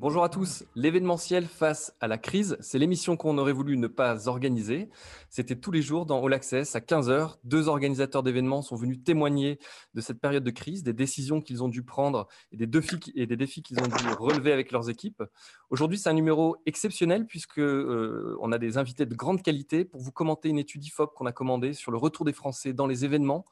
Bonjour à tous. L'événementiel face à la crise, c'est l'émission qu'on aurait voulu ne pas organiser. C'était tous les jours dans All Access à 15h. Deux organisateurs d'événements sont venus témoigner de cette période de crise, des décisions qu'ils ont dû prendre et des défis, qu'ils ont dû relever avec leurs équipes. Aujourd'hui, c'est un numéro exceptionnel puisque euh, on a des invités de grande qualité pour vous commenter une étude IFOP qu'on a commandée sur le retour des Français dans les événements.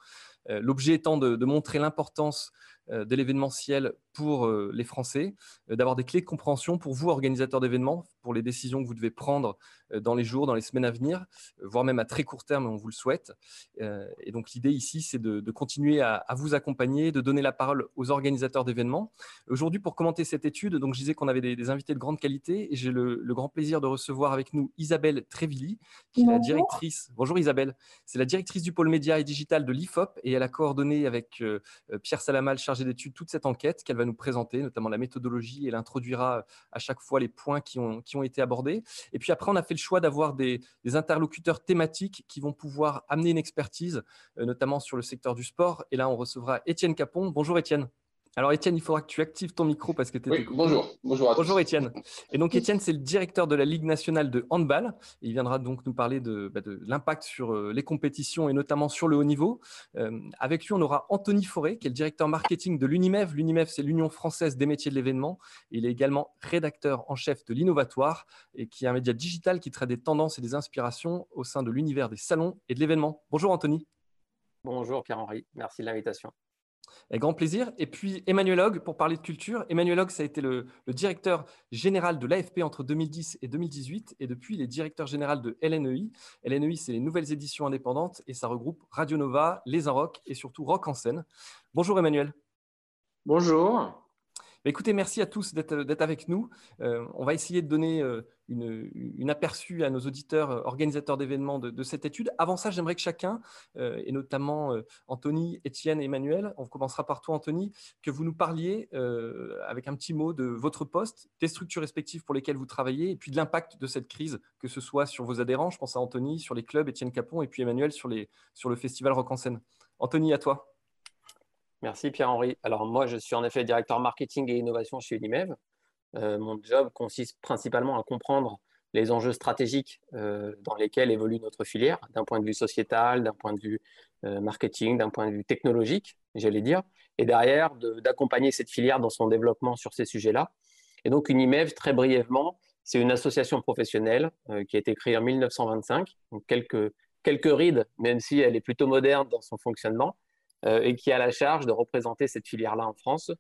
Euh, l'objet étant de, de montrer l'importance euh, de l'événementiel pour euh, les Français, euh, d'avoir des clés de compréhension pour vous, organisateurs d'événements, pour les décisions que vous devez prendre dans les jours, dans les semaines à venir, voire même à très court terme, on vous le souhaite. Et donc l'idée ici, c'est de, continuer à, vous accompagner, de donner la parole aux organisateurs d'événements. Aujourd'hui, pour commenter cette étude, donc je disais qu'on avait des, invités de grande qualité et j'ai le, grand plaisir de recevoir avec nous Isabelle Trévilly, qui est la directrice. Bonjour Isabelle, c'est la directrice du pôle média et digital de l'IFOP et elle a coordonné avec Pierre Salamal, chargé d'études, toute cette enquête qu'elle va nous présenter, notamment la méthodologie. Elle introduira à chaque fois les points qui ont, qui ont été abordés. Et puis après, on a fait le choix d'avoir des, interlocuteurs thématiques qui vont pouvoir amener une expertise, euh, notamment sur le secteur du sport. Et là, on recevra Étienne Capon. Bonjour Étienne. Alors Étienne, il faudra que tu actives ton micro parce que tu oui, Bonjour, bonjour à Bonjour Étienne. Et donc Étienne, c'est le directeur de la Ligue nationale de handball. il viendra donc nous parler de, bah, l'impact sur euh, les compétitions et notamment sur le haut niveau. Euh, avec lui, on aura Anthony Forêt, qui est le directeur marketing de l'UNIMEV. L'UNIMEV, c'est l'Union française des métiers de l'événement. Il est également rédacteur en chef de l'Innovatoire et qui est un média digital qui traite des tendances et des inspirations au sein de l'univers des salons et de l'événement. Bonjour Anthony. Bonjour Pierre-Henri, merci de l'invitation. Avec grand plaisir. Et puis Emmanuel Hogg, pour parler de culture. Emmanuel Hogg, ça a été le, directeur général de l'AFP entre 2010 et 2018. Et depuis, il est directeur général de LNEI. LNEI, c'est les nouvelles éditions indépendantes et ça regroupe Radio Nova, Les Rock et surtout Rock en scène. Bonjour Emmanuel. Bonjour. Bah, écoutez, merci à tous d'être avec nous. Euh, on va essayer de donner euh, une, aperçu à nos auditeurs euh, organisateurs d'événements de, cette étude. Avant ça, j'aimerais que chacun, et notamment Anthony, Étienne et Emmanuel, on commencera par toi Anthony, que vous nous parliez avec un petit mot de votre poste, des structures respectives pour lesquelles vous travaillez, et puis de l'impact de cette crise, que ce soit sur vos adhérents, je pense à Anthony, sur les clubs, Étienne Capon, et puis Emmanuel sur le festival Rock en scène. Anthony, à toi. Merci Pierre-Henri. Alors moi, je suis en effet directeur marketing et innovation chez Unimev. Euh, mon job consiste principalement à comprendre les enjeux stratégiques euh, dans lesquels évolue notre filière, d'un point de vue sociétal, d'un point de vue euh, marketing, d'un point de vue technologique, j'allais dire, et derrière d'accompagner cette filière dans son développement sur ces sujets-là. Et donc Unimev, très brièvement, c'est une association professionnelle qui a été créée en 1925, donc quelques, quelques rides, même si elle est plutôt moderne dans son fonctionnement, et qui a la charge de représenter cette filière-là en France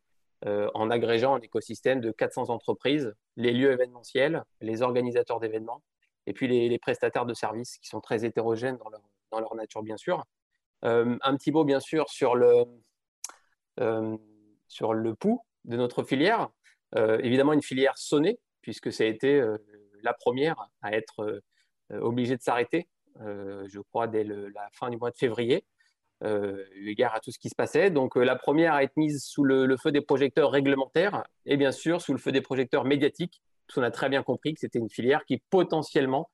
euh, en agrégeant un écosystème de 400 entreprises, les lieux événementiels, les organisateurs d'événements et puis les, prestataires de services qui sont très hétérogènes dans leur, nature, bien sûr. Euh, un petit mot, bien sûr, sur le, sur le pouls de notre filière. évidemment, une filière sonnée, puisque ça a été la première à être obligée de s'arrêter, je crois, dès la fin du mois de février euh, eu égard à tout ce qui se passait. Donc euh, la première à être mise sous le, feu des projecteurs réglementaires et bien sûr sous le feu des projecteurs médiatiques, parce qu'on a très bien compris que c'était une filière qui potentiellement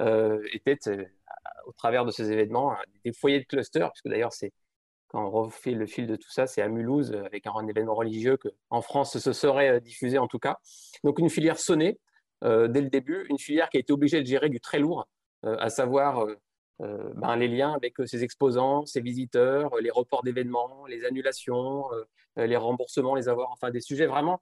euh, était, au travers de ces événements, des foyers de cluster, puisque d'ailleurs c'est quand on refait le fil de tout ça, c'est à Mulhouse, avec un, événement religieux que en France ce serait diffusé en tout cas. Donc une filière sonnée dès le début, une filière qui a été obligée de gérer du très lourd, à savoir euh, ben, les liens avec euh, ses exposants, ses visiteurs, euh, les reports d'événements, les annulations, les remboursements, les avoirs, enfin des sujets vraiment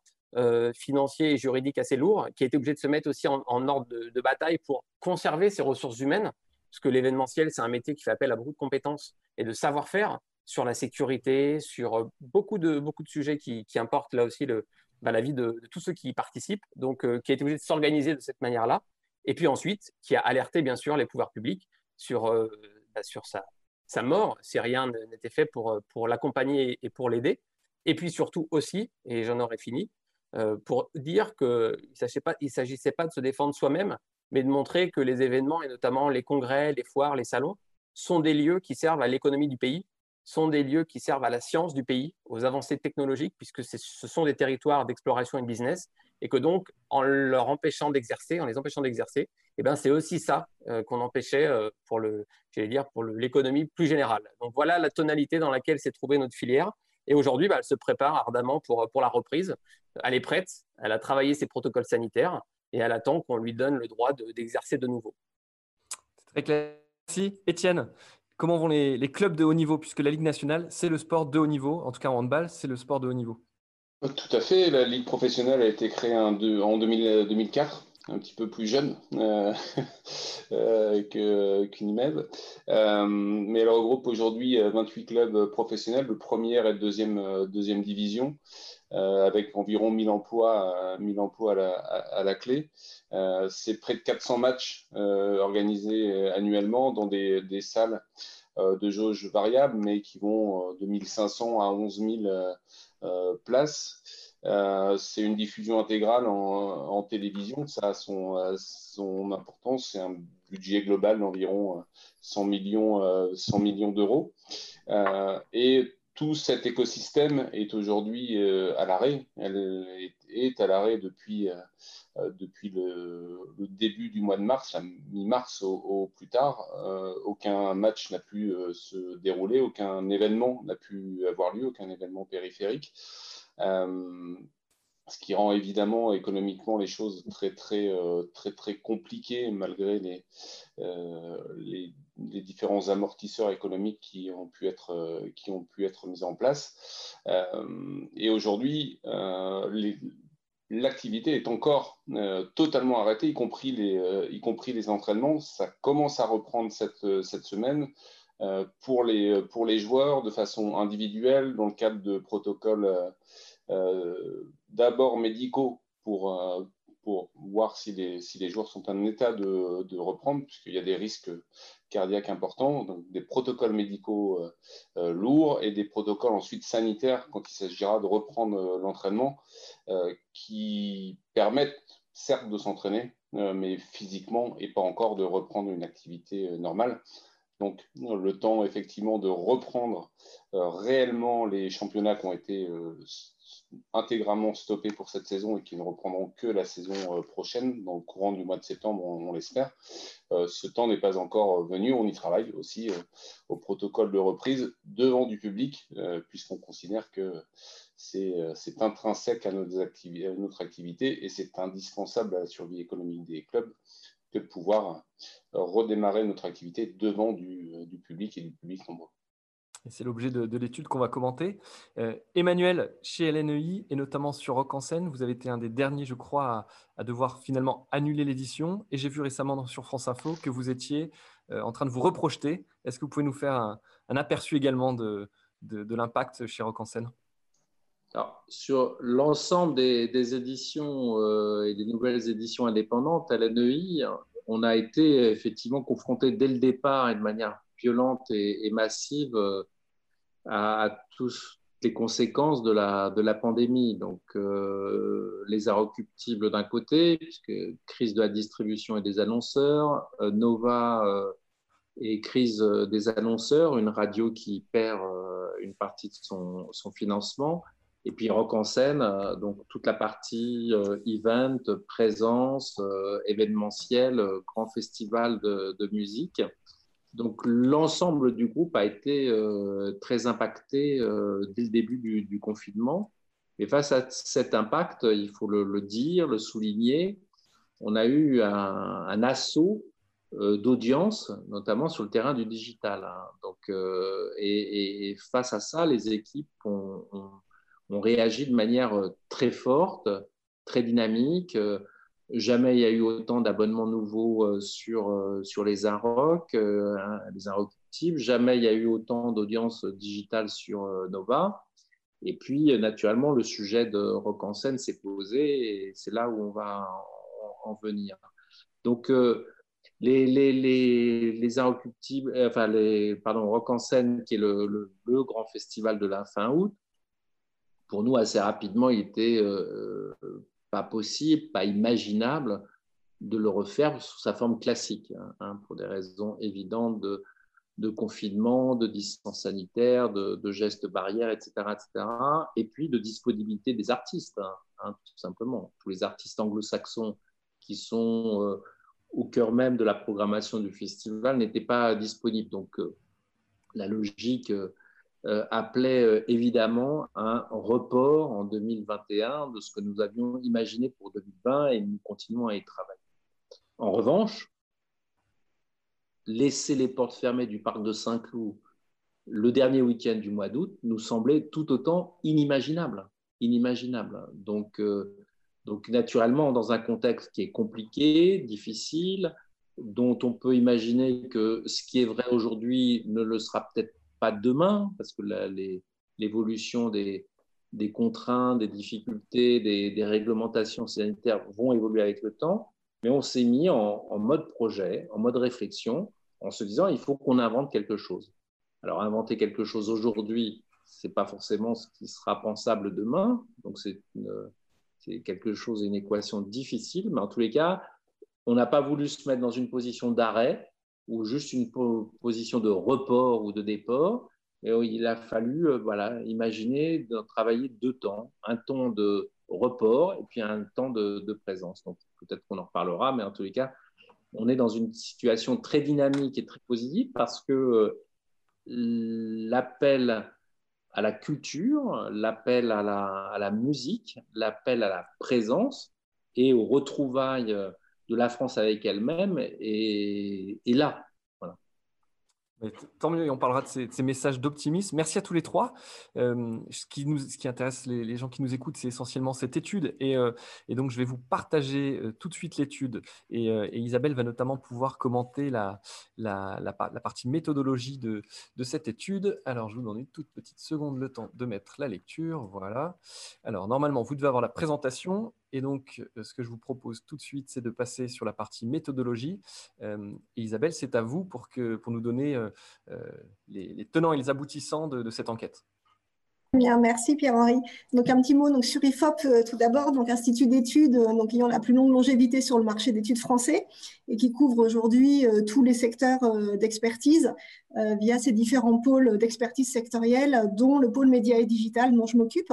financiers et juridiques assez lourds, qui a été obligé de se mettre aussi en, ordre de, bataille pour conserver ses ressources humaines, parce que l'événementiel, c'est un métier qui fait appel à beaucoup de compétences et de savoir-faire sur la sécurité, sur beaucoup de, beaucoup de sujets qui, importent là aussi le, ben, la vie de, de, tous ceux qui y participent, donc qui a été obligé de s'organiser de cette manière-là, et puis ensuite qui a alerté bien sûr les pouvoirs publics sur, euh, bah, sur sa, sa mort si rien n'était fait pour, euh, pour l'accompagner et pour l'aider. Et puis surtout aussi, et j'en aurais fini, euh, pour dire qu'il ne s'agissait pas de se défendre soi-même, mais de montrer que les événements, et notamment les congrès, les foires, les salons, sont des lieux qui servent à l'économie du pays, sont des lieux qui servent à la science du pays, aux avancées technologiques, puisque ce sont des territoires d'exploration et de business, et que donc, en leur empêchant d'exercer, en les empêchant d'exercer, eh ben, c'est aussi ça euh, qu'on empêchait euh, pour le, dire, pour l'économie plus générale. Donc voilà la tonalité dans laquelle s'est trouvée notre filière. Et aujourd'hui, bah, elle se prépare ardemment pour, pour la reprise. Elle est prête, elle a travaillé ses protocoles sanitaires et elle attend qu'on lui donne le droit d'exercer de, nouveau. C'est très clair. Merci. Étienne, comment vont les, les, clubs de haut niveau? Puisque la Ligue nationale, c'est le sport de haut niveau, en tout cas en handball, c'est le sport de haut niveau. Tout à fait. La Ligue professionnelle a été créée en, 2004 un petit peu plus jeune euh, euh. Euh, mais elle regroupe aujourd'hui 28 clubs professionnels de première et de deuxième, deuxième division, avec environ 1000 emplois, 1000 emplois à la, clé. C'est près de 400 matchs organisés annuellement dans des, des salles de jauge variables, mais qui vont de 1500 à 11 000 places. Euh, c'est une diffusion intégrale en, télévision. Ça a son, euh, son importance. C'est un budget global d'environ 100 euh, millions, 100 millions d'euros. et tout cet écosystème est aujourd'hui à l'arrêt. Elle est, à l'arrêt depuis, depuis le, début du mois de mars, la mi-mars au, plus tard. aucun match n'a pu se dérouler, aucun événement n'a pu avoir lieu, aucun événement périphérique. Euh, ce qui rend évidemment économiquement les choses très très euh, très compliquées malgré les, euh, les, différents amortisseurs économiques qui ont pu être qui ont pu être mis en place et aujourd'hui l'activité est encore totalement arrêtée y compris les y compris les entraînements. Ça commence à reprendre cette cette semaine pour les pour les joueurs de façon individuelle dans le cadre de protocoles euh, d'abord médicaux pour, euh, voir si les, si les joueurs sont en état de, de reprendre, puisqu'il y a des risques cardiaques importants, donc des protocoles médicaux euh, lourds et des protocoles ensuite sanitaires quand il s'agira de reprendre l'entraînement, qui permettent certes de s'entraîner, mais physiquement et pas encore de reprendre une activité normale. Donc le temps effectivement de reprendre réellement les championnats qui ont été intégralement stoppés pour cette saison et qui ne reprendront que la saison euh, prochaine, dans le courant du mois de septembre, on, l'espère. Euh, ce temps n'est pas encore venu. On y travaille aussi euh, au protocole de reprise devant du public, puisqu'on considère que c'est intrinsèque à, notre activité et c'est indispensable à la survie économique des clubs que de pouvoir redémarrer notre activité devant du public et du public nombreux c'est l'objet de, l'étude qu'on va commenter. Euh, Emmanuel, chez LNEI, et notamment sur Rock en scène, vous avez été un des derniers, je crois, à, devoir finalement annuler l'édition. Et j'ai vu récemment sur France Info que vous étiez euh, en train de vous reprojeter. Est-ce que vous pouvez nous faire un, aperçu également de, de, l'impact chez Rock en scène? Alors, sur l'ensemble des, éditions euh, et des nouvelles éditions indépendantes à LNEI, on a été effectivement confronté dès le départ et de manière violente et, massive à, toutes les conséquences de la, de la pandémie. Donc, euh, les arrecuptibles d'un côté, puisque crise de la distribution et des annonceurs, euh, Nova et crise des annonceurs, une radio qui perd une partie de son, son financement, et puis Rock en scène, donc toute la partie event, présence, événementiel, grand festival de musique. Donc l'ensemble du groupe a été euh, très impacté euh, dès le début du, confinement. Et face à cet impact, il faut le, dire, le souligner, on a eu un, assaut euh, d'audience, notamment sur le terrain du digital. Hein. Donc, et, face à ça, les équipes ont, ont réagi de manière très forte, très dynamique. Jamais il y a eu autant d'abonnements nouveaux euh, sur, euh, sur les Inrock, euh, les Inrock Jamais il y a eu autant d'audience digitale sur Nova. Et puis, naturellement, le sujet de Rock en scène s'est posé et c'est là où on va en, venir. Donc, les, les, les, les enfin, les, pardon, Rock en scène, qui est le, grand festival de la fin août, pour nous, assez rapidement, il était pas possible, pas imaginable de le refaire sous sa forme classique, hein, hein, pour des raisons évidentes de, confinement, de distance sanitaire, de, gestes barrières, etc., etc., et puis de disponibilité des artistes, hein, tout simplement. Tous les artistes anglo-saxons qui sont euh, au cœur même de la programmation du festival n'étaient pas disponibles. Donc, euh, la logique euh, appelait évidemment un report en 2021 de ce que nous avions imaginé pour 2020 et nous continuons à y travailler. En revanche, laisser les portes fermées du parc de Saint-Cloud le dernier week-end du mois d'août nous semblait tout autant inimaginable. inimaginable. Donc, euh, donc, naturellement, dans un contexte qui est compliqué, difficile, dont on peut imaginer que ce qui est vrai aujourd'hui ne le sera peut-être pas demain, parce que l'évolution des, des, contraintes, des difficultés, des, des, réglementations sanitaires vont évoluer avec le temps, mais on s'est mis en, en mode projet, en mode réflexion, en se disant il faut qu'on invente quelque chose. Alors inventer quelque chose aujourd'hui, c'est pas forcément ce qui sera pensable demain, donc c'est quelque chose, une équation difficile, mais en tous les cas, on n'a pas voulu se mettre dans une position d'arrêt ou juste une position de report ou de déport. Et il a fallu euh, voilà, imaginer de travailler deux temps, un temps de report et puis un temps de, présence. Donc peut-être qu'on en reparlera, mais en tous les cas, on est dans une situation très dynamique et très positive parce que euh, l'appel à la culture, l'appel à la, musique, l'appel à la présence et aux retrouvailles de la France avec elle-même est, là tant mieux, on parlera de ces, messages d'optimisme. Merci à tous les trois. Euh, ce, qui nous, ce, qui intéresse les, gens qui nous écoutent, c'est essentiellement cette étude. Et, euh, donc, je vais vous partager euh, tout de suite l'étude. Et, Isabelle va notamment pouvoir commenter la, la, la, partie méthodologie de, de, cette étude. Alors, je vous donne une toute petite seconde le temps de mettre la lecture. Voilà. Alors, normalement, vous devez avoir la présentation. Et donc, euh, ce que je vous propose tout de suite, c'est de passer sur la partie méthodologie. Euh, Isabelle, c'est à vous pour, que, pour nous donner euh, les, tenants et les aboutissants de, cette enquête. Bien, merci Pierre-Henri. Donc un petit mot sur IFOP tout d'abord, donc institut d'études ayant la plus longue longévité sur le marché d'études français et qui couvre aujourd'hui tous les secteurs d'expertise via ses différents pôles d'expertise sectorielle, dont le pôle média et digital dont je m'occupe.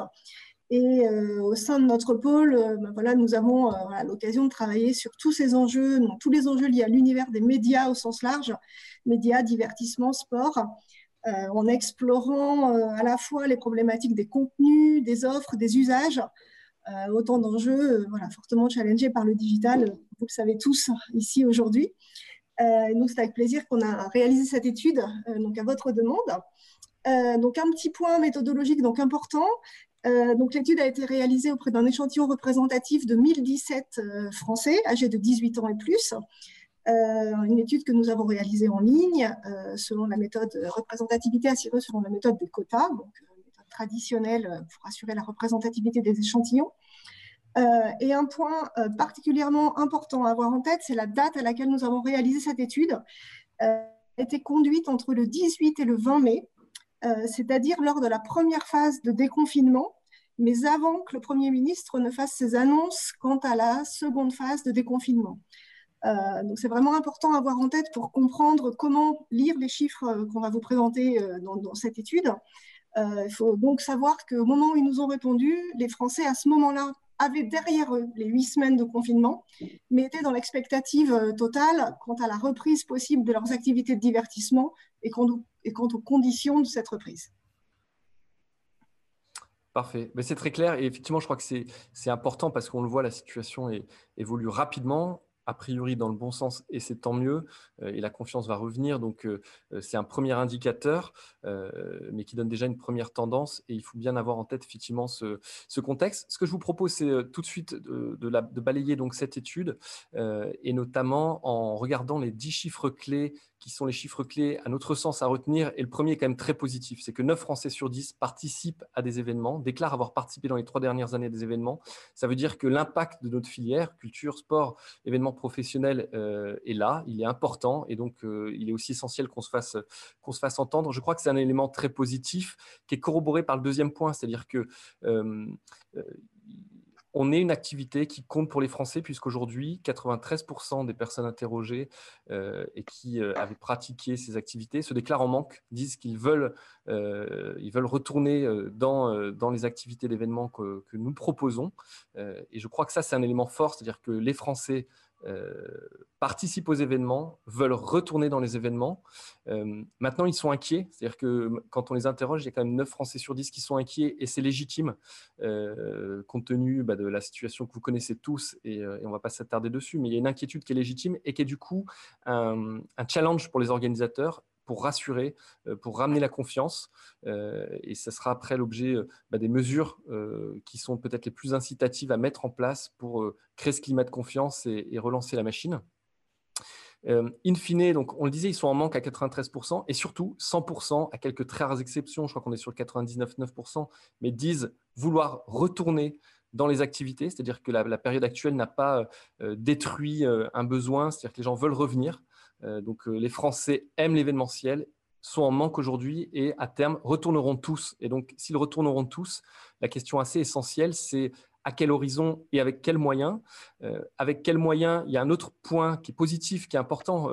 Et euh, au sein de notre pôle, euh, ben voilà, nous avons euh, l'occasion de travailler sur tous ces enjeux, donc, tous les enjeux liés à l'univers des médias au sens large, médias, divertissement, sport, en explorant à la fois les problématiques des contenus, des offres, des usages, autant d'enjeux voilà, fortement challengés par le digital, vous le savez tous ici aujourd'hui. nous, c'est avec plaisir qu'on a réalisé cette étude donc à votre demande. donc un petit point méthodologique donc important, euh, donc l'étude a été réalisée auprès d'un échantillon représentatif de 1017 euh, Français âgés de 18 ans et plus. Euh, une étude que nous avons réalisée en ligne selon la méthode représentativité assurée selon la méthode des quotas, donc méthode traditionnelle pour assurer la représentativité des échantillons. et un point particulièrement important à avoir en tête, c'est la date à laquelle nous avons réalisé cette étude. Elle a été conduite entre le 18 et le 20 mai, c'est-à-dire lors de la première phase de déconfinement mais avant que le Premier ministre ne fasse ses annonces quant à la seconde phase de déconfinement. Euh, donc c'est vraiment important à avoir en tête pour comprendre comment lire les chiffres euh, qu'on va vous présenter euh, dans, cette étude. il faut donc savoir qu'au moment où ils nous ont répondu, les Français à ce moment-là avaient derrière eux les huit semaines de confinement, mais étaient dans l'expectative totale quant à la reprise possible de leurs activités de divertissement et quant aux conditions de cette reprise. Parfait. C'est très clair et effectivement, je crois que c'est important parce qu'on le voit, la situation évolue rapidement a priori dans le bon sens et c'est tant mieux euh, et la confiance va revenir. Donc euh, euh, c'est un premier indicateur mais qui donne déjà une première tendance et il faut bien avoir en tête effectivement ce, contexte. Ce que je vous propose c'est tout de suite de, balayer donc cette étude et notamment en regardant les dix chiffres clés qui sont les chiffres clés à notre sens à retenir. Et le premier est quand même très positif, c'est que 9 Français sur 10 participent à des événements, déclarent avoir participé dans les trois dernières années à des événements. Ça veut dire que l'impact de notre filière, culture, sport, événements professionnels, euh, est là, il est important et donc euh, il est aussi essentiel qu'on se, fasse, qu'on se fasse entendre. Je crois que c'est un élément très positif qui est corroboré par le deuxième point, c'est-à-dire que euh, on est une activité qui compte pour les Français, puisqu'aujourd'hui, 93% des personnes interrogées euh, et qui euh, avaient pratiqué ces activités se déclarent en manque, disent qu'ils veulent, euh, retourner dans, dans les activités d'événements que, nous proposons. et je crois que ça, c'est un élément fort, c'est-à-dire que les Français participent aux événements, veulent retourner dans les événements. maintenant, ils sont inquiets. C'est-à-dire que quand on les interroge, il y a quand même 9 Français sur 10 qui sont inquiets et c'est légitime compte tenu bah, de la situation que vous connaissez tous et, on ne va pas s'attarder dessus, mais il y a une inquiétude qui est légitime et qui est du coup un challenge pour les organisateurs pour rassurer, euh, pour ramener la confiance. Euh, et ce sera après l'objet euh, bah, des mesures qui sont peut-être les plus incitatives à mettre en place pour créer ce climat de confiance et, relancer la machine. in fine, donc on le disait, ils sont en manque à 93% et surtout 100% à quelques très rares exceptions, je crois qu'on est sur le 99,9%, mais disent vouloir retourner dans les activités, c'est-à-dire que la, période actuelle n'a pas détruit un besoin, c'est-à-dire que les gens veulent revenir. Euh, donc euh, les Français aiment l'événementiel, sont en manque aujourd'hui et à terme retourneront tous. Et donc s'ils retourneront tous, la question assez essentielle, c'est à quel horizon et avec quels moyens. Euh, avec quels moyens, il y a un autre point qui est positif, qui est important.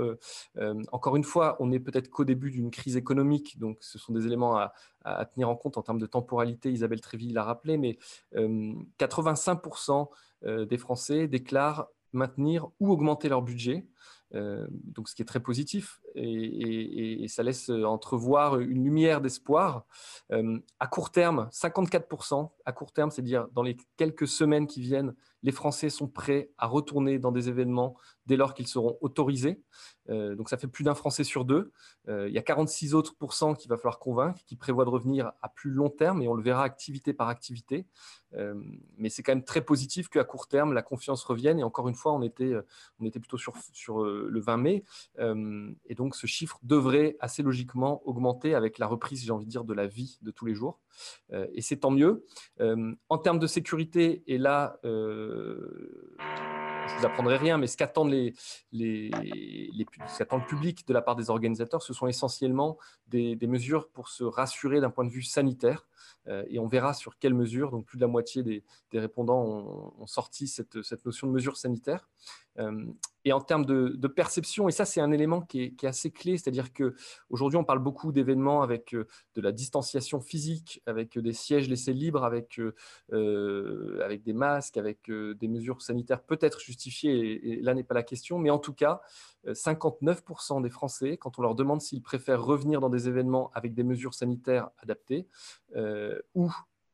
encore une fois, on n'est peut-être qu'au début d'une crise économique, donc ce sont des éléments à, à, tenir en compte en termes de temporalité. Isabelle Tréville l'a rappelé, mais 85% des Français déclarent maintenir ou augmenter leur budget. Euh, donc, ce qui est très positif et, ça laisse entrevoir une lumière d'espoir. Euh, à court terme, 54%, à court terme, c'est-à-dire dans les quelques semaines qui viennent, les Français sont prêts à retourner dans des événements dès lors qu'ils seront autorisés. Euh, donc ça fait plus d'un Français sur deux. il y a 46 autres pourcents qu'il va falloir convaincre, qui prévoient de revenir à plus long terme, et on le verra activité par activité. mais c'est quand même très positif qu'à court terme, la confiance revienne. Et encore une fois, on était, on était plutôt sur, sur le 20 mai. et donc ce chiffre devrait assez logiquement augmenter avec la reprise, j'ai envie de dire, de la vie de tous les jours. et c'est tant mieux. en termes de sécurité, et là, je ne vous apprendrai rien, mais ce qu'attendent les, les, les, le public de la part des organisateurs, ce sont essentiellement des, mesures pour se rassurer d'un point de vue sanitaire. Euh, et on verra sur quelles mesures, donc plus de la moitié des, répondants ont, sorti cette, cette, notion de mesure sanitaire. Euh, et en termes de, perception, et ça c'est un élément qui est, assez clé, c'est-à-dire qu'aujourd'hui on parle beaucoup d'événements avec euh, de la distanciation physique, avec des sièges laissés libres, avec, avec des masques, avec des mesures sanitaires peut-être justifiées, et, là n'est pas la question, mais en tout cas, 59% des Français, quand on leur demande s'ils préfèrent revenir dans des événements avec des mesures sanitaires adaptées, ou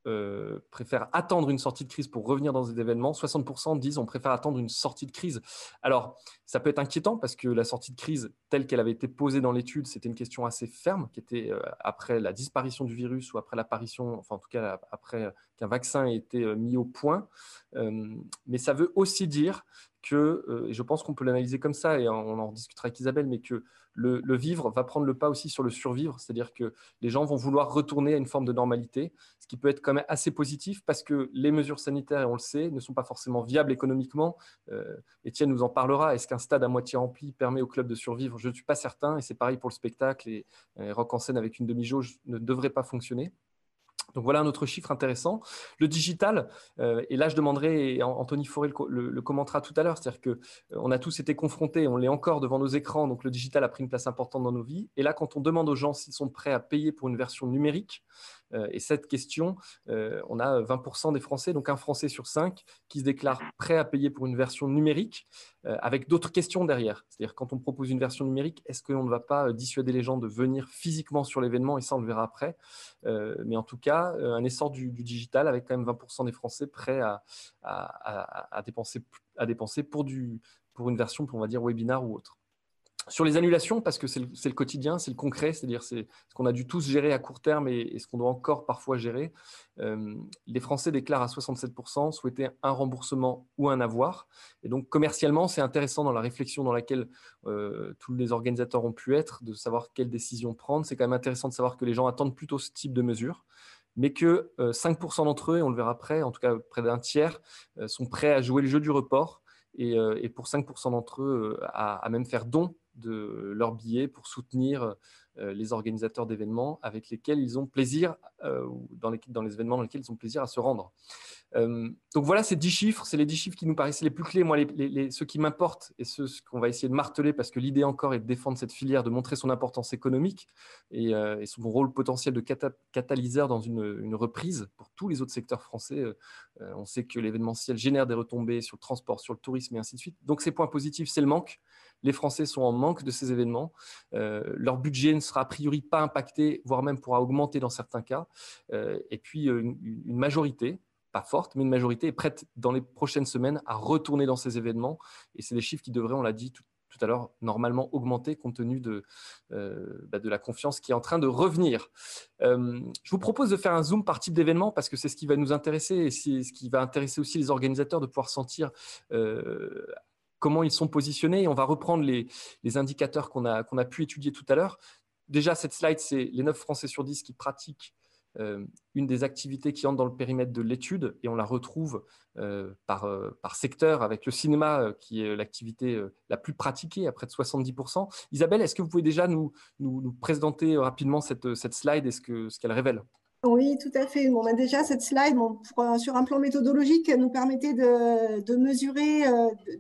euh, préfèrent attendre une sortie de crise pour revenir dans des événements, 60% disent on préfère attendre une sortie de crise. Alors, ça peut être inquiétant parce que la sortie de crise, telle qu'elle avait été posée dans l'étude, c'était une question assez ferme, qui était euh, après la disparition du virus ou après l'apparition, enfin en tout cas après qu'un vaccin ait été euh, mis au point. mais ça veut aussi dire que, et je pense qu'on peut l'analyser comme ça, et on en discutera avec Isabelle, mais que le, vivre va prendre le pas aussi sur le survivre, c'est-à-dire que les gens vont vouloir retourner à une forme de normalité, ce qui peut être quand même assez positif parce que les mesures sanitaires, et on le sait, ne sont pas forcément viables économiquement. Euh, Étienne nous en parlera. Est-ce qu'un stade à moitié rempli permet au club de survivre? Je ne suis pas certain, et c'est pareil pour le spectacle, et, et Rock en scène avec une demi-jauge ne devrait pas fonctionner. Donc voilà un autre chiffre intéressant. Le digital, euh, et là je demanderai, et Anthony Forêt le, commentera tout à l'heure, c'est-à-dire qu'on euh, on a tous été confrontés, on l'est encore devant nos écrans, donc le digital a pris une place importante dans nos vies. Et là, quand on demande aux gens s'ils sont prêts à payer pour une version numérique, et cette question, on a 20% des Français, donc un Français sur cinq, qui se déclarent prêts à payer pour une version numérique, avec d'autres questions derrière. C'est-à-dire quand on propose une version numérique, est-ce qu'on ne va pas dissuader les gens de venir physiquement sur l'événement, et ça on le verra après? mais en tout cas, euh, un essor du, digital avec quand même 20% des Français prêts à, dépenser, pour une version, on va dire, webinar ou autre. Sur les annulations, parce que c'est le, quotidien, c'est le concret, c'est-à-dire c'est ce qu'on a dû tous gérer à court terme et, ce qu'on doit encore parfois gérer. Euh, les Français déclarent à 67% souhaiter un remboursement ou un avoir. Et donc commercialement, c'est intéressant dans la réflexion dans laquelle euh, tous les organisateurs ont pu être, de savoir quelle décision prendre. C'est quand même intéressant de savoir que les gens attendent plutôt ce type de mesures mais que 5% euh, d'entre eux, et on le verra après, en tout cas près d'un tiers, sont prêts à jouer le jeu du report, et, pour 5% d'entre eux, à, même faire don de leurs billets pour soutenir les organisateurs d'événements avec lesquels ils ont plaisir, dans les, dans les événements dans lesquels ils ont plaisir à se rendre. Euh, donc voilà, ces dix chiffres, c'est les dix chiffres qui nous paraissaient les plus clés. Moi, ceux qui m'importent et ceux qu'on va essayer de marteler parce que l'idée encore est de défendre cette filière, de montrer son importance économique et, euh, son rôle potentiel de catalyseur dans une, reprise pour tous les autres secteurs français. Euh, on sait que l'événementiel génère des retombées sur le transport, sur le tourisme et ainsi de suite. Donc ces points positifs, c'est le manque. Les Français sont en manque de ces événements. leur budget ne sera a priori pas impacté, voire même pourra augmenter dans certains cas. et puis une majorité, pas forte, mais une majorité est prête dans les prochaines semaines à retourner dans ces événements. Et c'est des chiffres qui devraient, on l'a dit tout, à l'heure, normalement augmenter compte tenu de, euh, bah, de la confiance qui est en train de revenir. Euh, je vous propose de faire un zoom par type d'événement parce que c'est ce qui va nous intéresser et c'est ce qui va intéresser aussi les organisateurs de pouvoir sentir euh, comment ils sont positionnés. Et on va reprendre les, indicateurs qu'on a, pu étudier tout à l'heure. Déjà, cette slide, c'est les 9 Français sur 10 qui pratiquent euh, une des activités qui entre dans le périmètre de l'étude et on la retrouve euh, par, euh, par, secteur avec le cinéma qui est l'activité la plus pratiquée à près de 70%. Isabelle, est-ce que vous pouvez déjà nous, présenter rapidement cette, slide et ce qu'elle révèle? Oui, tout à fait. On a déjà cette slide sur un plan méthodologique, nous permettait de, mesurer,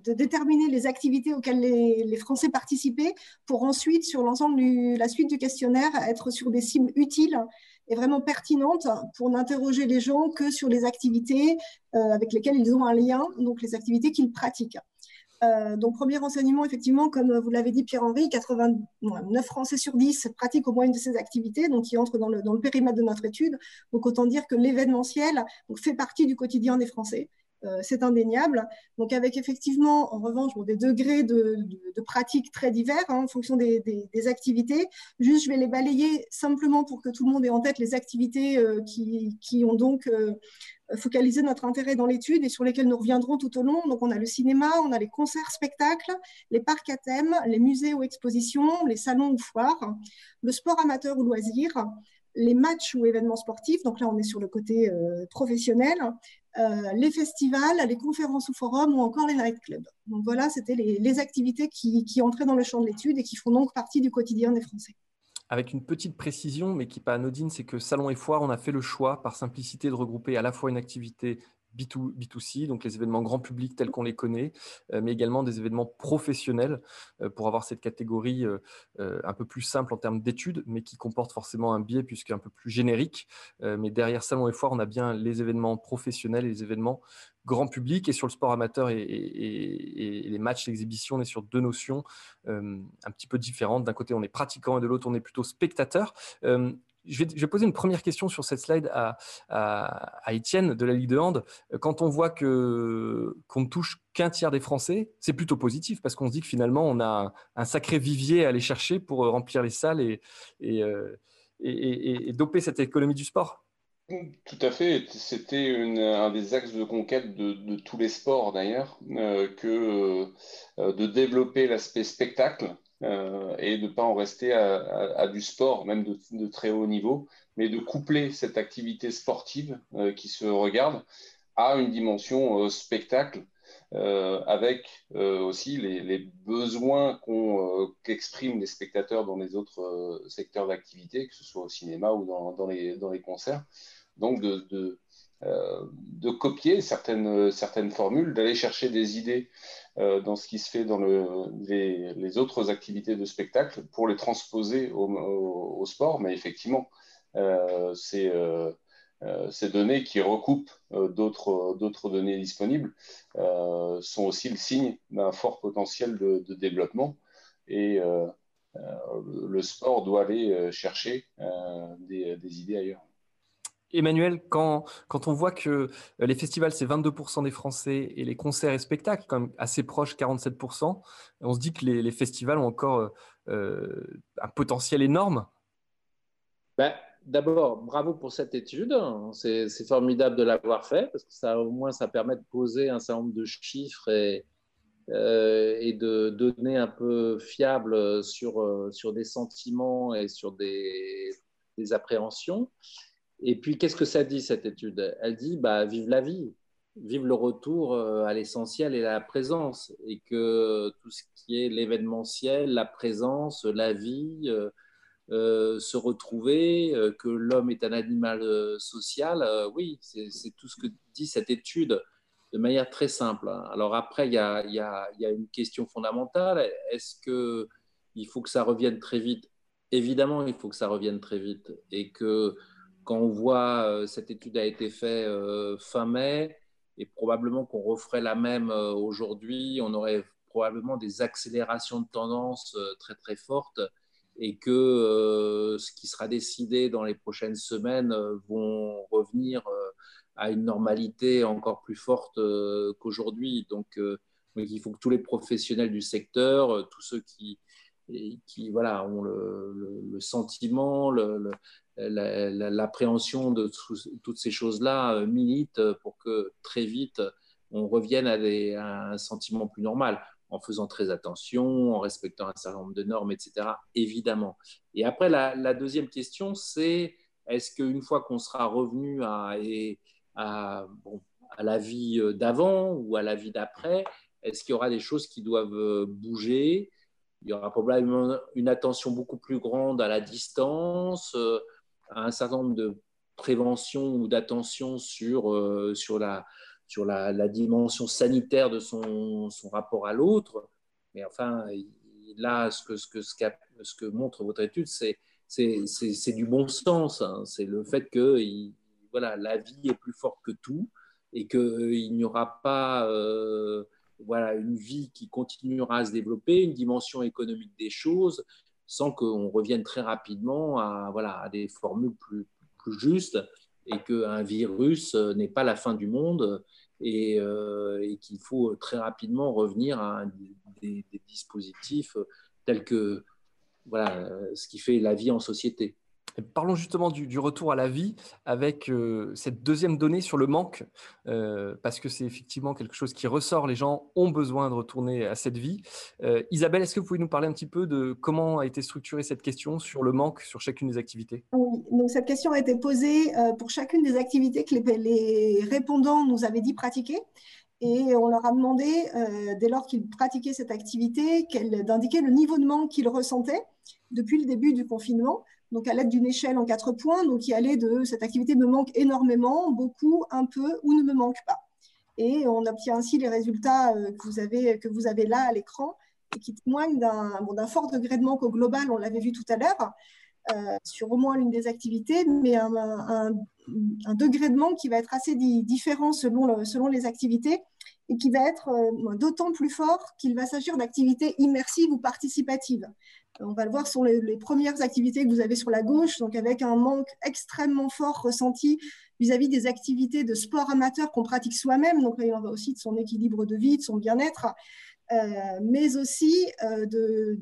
de, déterminer les activités auxquelles les, Français participaient pour ensuite, sur l'ensemble de la suite du questionnaire, être sur des cibles utiles est vraiment pertinente pour n'interroger les gens que sur les activités euh, avec lesquelles ils ont un lien, donc les activités qu'ils pratiquent. Euh, donc, premier renseignement, effectivement, comme vous l'avez dit, Pierre-Henri, 89 Français sur 10 pratiquent au moins une de ces activités, donc qui entrent dans le, dans le périmètre de notre étude. Donc, autant dire que l'événementiel fait partie du quotidien des Français. Euh, c'est indéniable. Donc avec effectivement, en revanche, des degrés de, pratique très divers hein, en fonction des, activités. Juste, je vais les balayer simplement pour que tout le monde ait en tête les activités euh, qui, ont donc euh, focalisé notre intérêt dans l'étude et sur lesquelles nous reviendrons tout au long. Donc on a le cinéma, on a les concerts, spectacles, les parcs à thème, les musées ou expositions, les salons ou foires, le sport amateur ou loisir, les matchs ou événements sportifs, donc là on est sur le côté professionnel, euh, les festivals, les conférences ou forums ou encore les nightclubs. Donc voilà, c'était les, activités qui, entraient dans le champ de l'étude et qui font donc partie du quotidien des Français. Avec une petite précision, mais qui n'est pas anodine, c'est que Salon et Foire, on a fait le choix, par simplicité, de regrouper à la fois une activité B2, c donc les événements grand public tels qu'on les connaît, euh, mais également des événements professionnels euh, pour avoir cette catégorie euh, un peu plus simple en termes d'études, mais qui comporte forcément un biais puisqu'un peu plus générique. mais derrière Salon et Foire, on a bien les événements professionnels et les événements grand public. Et sur le sport amateur et, les matchs d'exhibition, on est sur deux notions un petit peu différentes. D'un côté, on est pratiquant et de l'autre, on est plutôt spectateur je vais, poser une première question sur cette slide à, Étienne de la Ligue de Hand. Quand on voit que, qu'on ne touche qu'un tiers des Français, c'est plutôt positif parce qu'on se dit que finalement, on a un, sacré vivier à aller chercher pour remplir les salles euh, et, doper cette économie du sport. Tout à fait. C'était un des axes de conquête de, tous les sports d'ailleurs, euh, que euh, de développer l'aspect spectacle euh, et de ne pas en rester à, du sport, même de, très haut niveau, mais de coupler cette activité sportive euh, qui se regarde à une dimension euh, spectacle, avec aussi les, besoins qu'expriment les spectateurs dans les autres secteurs d'activité, que ce soit au cinéma ou dans, les, concerts. Donc de, copier certaines, formules, d'aller chercher des idées dans ce qui se fait dans les, autres activités de spectacle pour les transposer au, sport. Mais effectivement, euh, euh, ces données qui recoupent d'autres données disponibles sont aussi le signe d'un fort potentiel de, développement. Et le sport doit aller chercher des idées ailleurs. Emmanuel, quand, on voit que euh, les festivals, c'est 22% des Français et les concerts et spectacles, quand même assez proches, 47%, on se dit que les, festivals ont encore euh, euh, un potentiel énorme. Ben, D'abord, bravo pour cette étude. C'est formidable de l'avoir fait parce que ça, au moins, ça permet de poser un certain nombre de chiffres et, de données un peu fiables sur, des sentiments et sur des appréhensions. Et puis, qu'est-ce que ça dit, cette étude? Elle dit, bah, vive la vie, vive le retour euh, à l'essentiel et à la présence, et que tout ce qui est l'événementiel, la présence, la vie, euh, se retrouver, que l'homme est un animal social. oui, c'est tout ce que dit cette étude de manière très simple. Hein. Alors après, il y a, y a, une question fondamentale. Est-ce qu'il faut que ça revienne très vite? Évidemment, il faut que ça revienne très vite. Et que quand on voit, euh, cette étude a été faite euh, fin mai, et probablement qu'on referait la même euh, aujourd'hui, on aurait probablement des accélérations de tendance très très fortes et que ce qui sera décidé dans les prochaines semaines vont revenir à une normalité encore plus forte qu'aujourd'hui. Donc, il faut que tous les professionnels du secteur, tous ceux qui, voilà, ont le, sentiment, l'appréhension de toutes ces choses-là militent pour que très vite on revienne à, un sentiment plus normal, en faisant très attention, en respectant un certain nombre de normes, etc. Évidemment. Et après, la, deuxième question, c'est est-ce qu'une fois qu'on sera revenu à, à, la vie euh, d'avant ou à la vie d'après Est-ce qu'il y aura des choses qui doivent euh, bouger? Il y aura probablement une attention beaucoup plus grande à la distance, euh, un certain nombre de préventions ou d'attention sur, sur, la, sur la, dimension sanitaire de son, son rapport à l'autre. Mais enfin, là, ce que, ce que, ce que montre votre étude, c'est du bon sens. Hein. C'est le fait qu'il voilà, la vie est plus forte que tout et qu'il euh, n'y aura pas euh, voilà, une vie qui continuera à se développer, une dimension économique des choses, sans qu'on revienne très rapidement à, voilà, des formules plus, plus justes et qu'un virus euh, n'est pas la fin du monde et, et qu'il faut très rapidement revenir à des, des, dispositifs tels que voilà, ce qui fait la vie en société. Parlons justement du, retour à la vie avec euh, cette deuxième donnée sur le manque, euh, parce que c'est effectivement quelque chose qui ressort. Les gens ont besoin de retourner à cette vie. Euh, Isabelle, est-ce que vous pouvez nous parler un petit peu de comment a été structurée cette question sur le manque sur chacune des activités? Oui, donc cette question a été posée pour chacune des activités que les, les répondants nous avaient dit pratiquer. Et on leur a demandé, dès lors qu'ils pratiquaient cette activité, d'indiquer le niveau de manque qu'ils ressentaient depuis le début du confinement donc à l'aide d'une échelle en quatre points, donc qui allait de cette activité me manque énormément, beaucoup, un peu ou ne me manque pas. Et on obtient ainsi les résultats euh, que vous avez, là à l'écran et qui témoignent d'un fort degré de manque au global, on l'avait vu tout à l'heure, euh, sur au moins l'une des activités, mais un, degré de manque qui va être assez différent selon, selon les activités et qui va être euh, d'autant plus fort qu'il va s'agir d'activités immersives ou participatives. On va le voir sur les, premières activités que vous avez sur la gauche, donc avec un manque extrêmement fort ressenti vis-à-vis des activités de sport amateur qu'on pratique soi-même. Donc il en va aussi de son équilibre de vie, de son bien-être, euh, mais aussi euh, de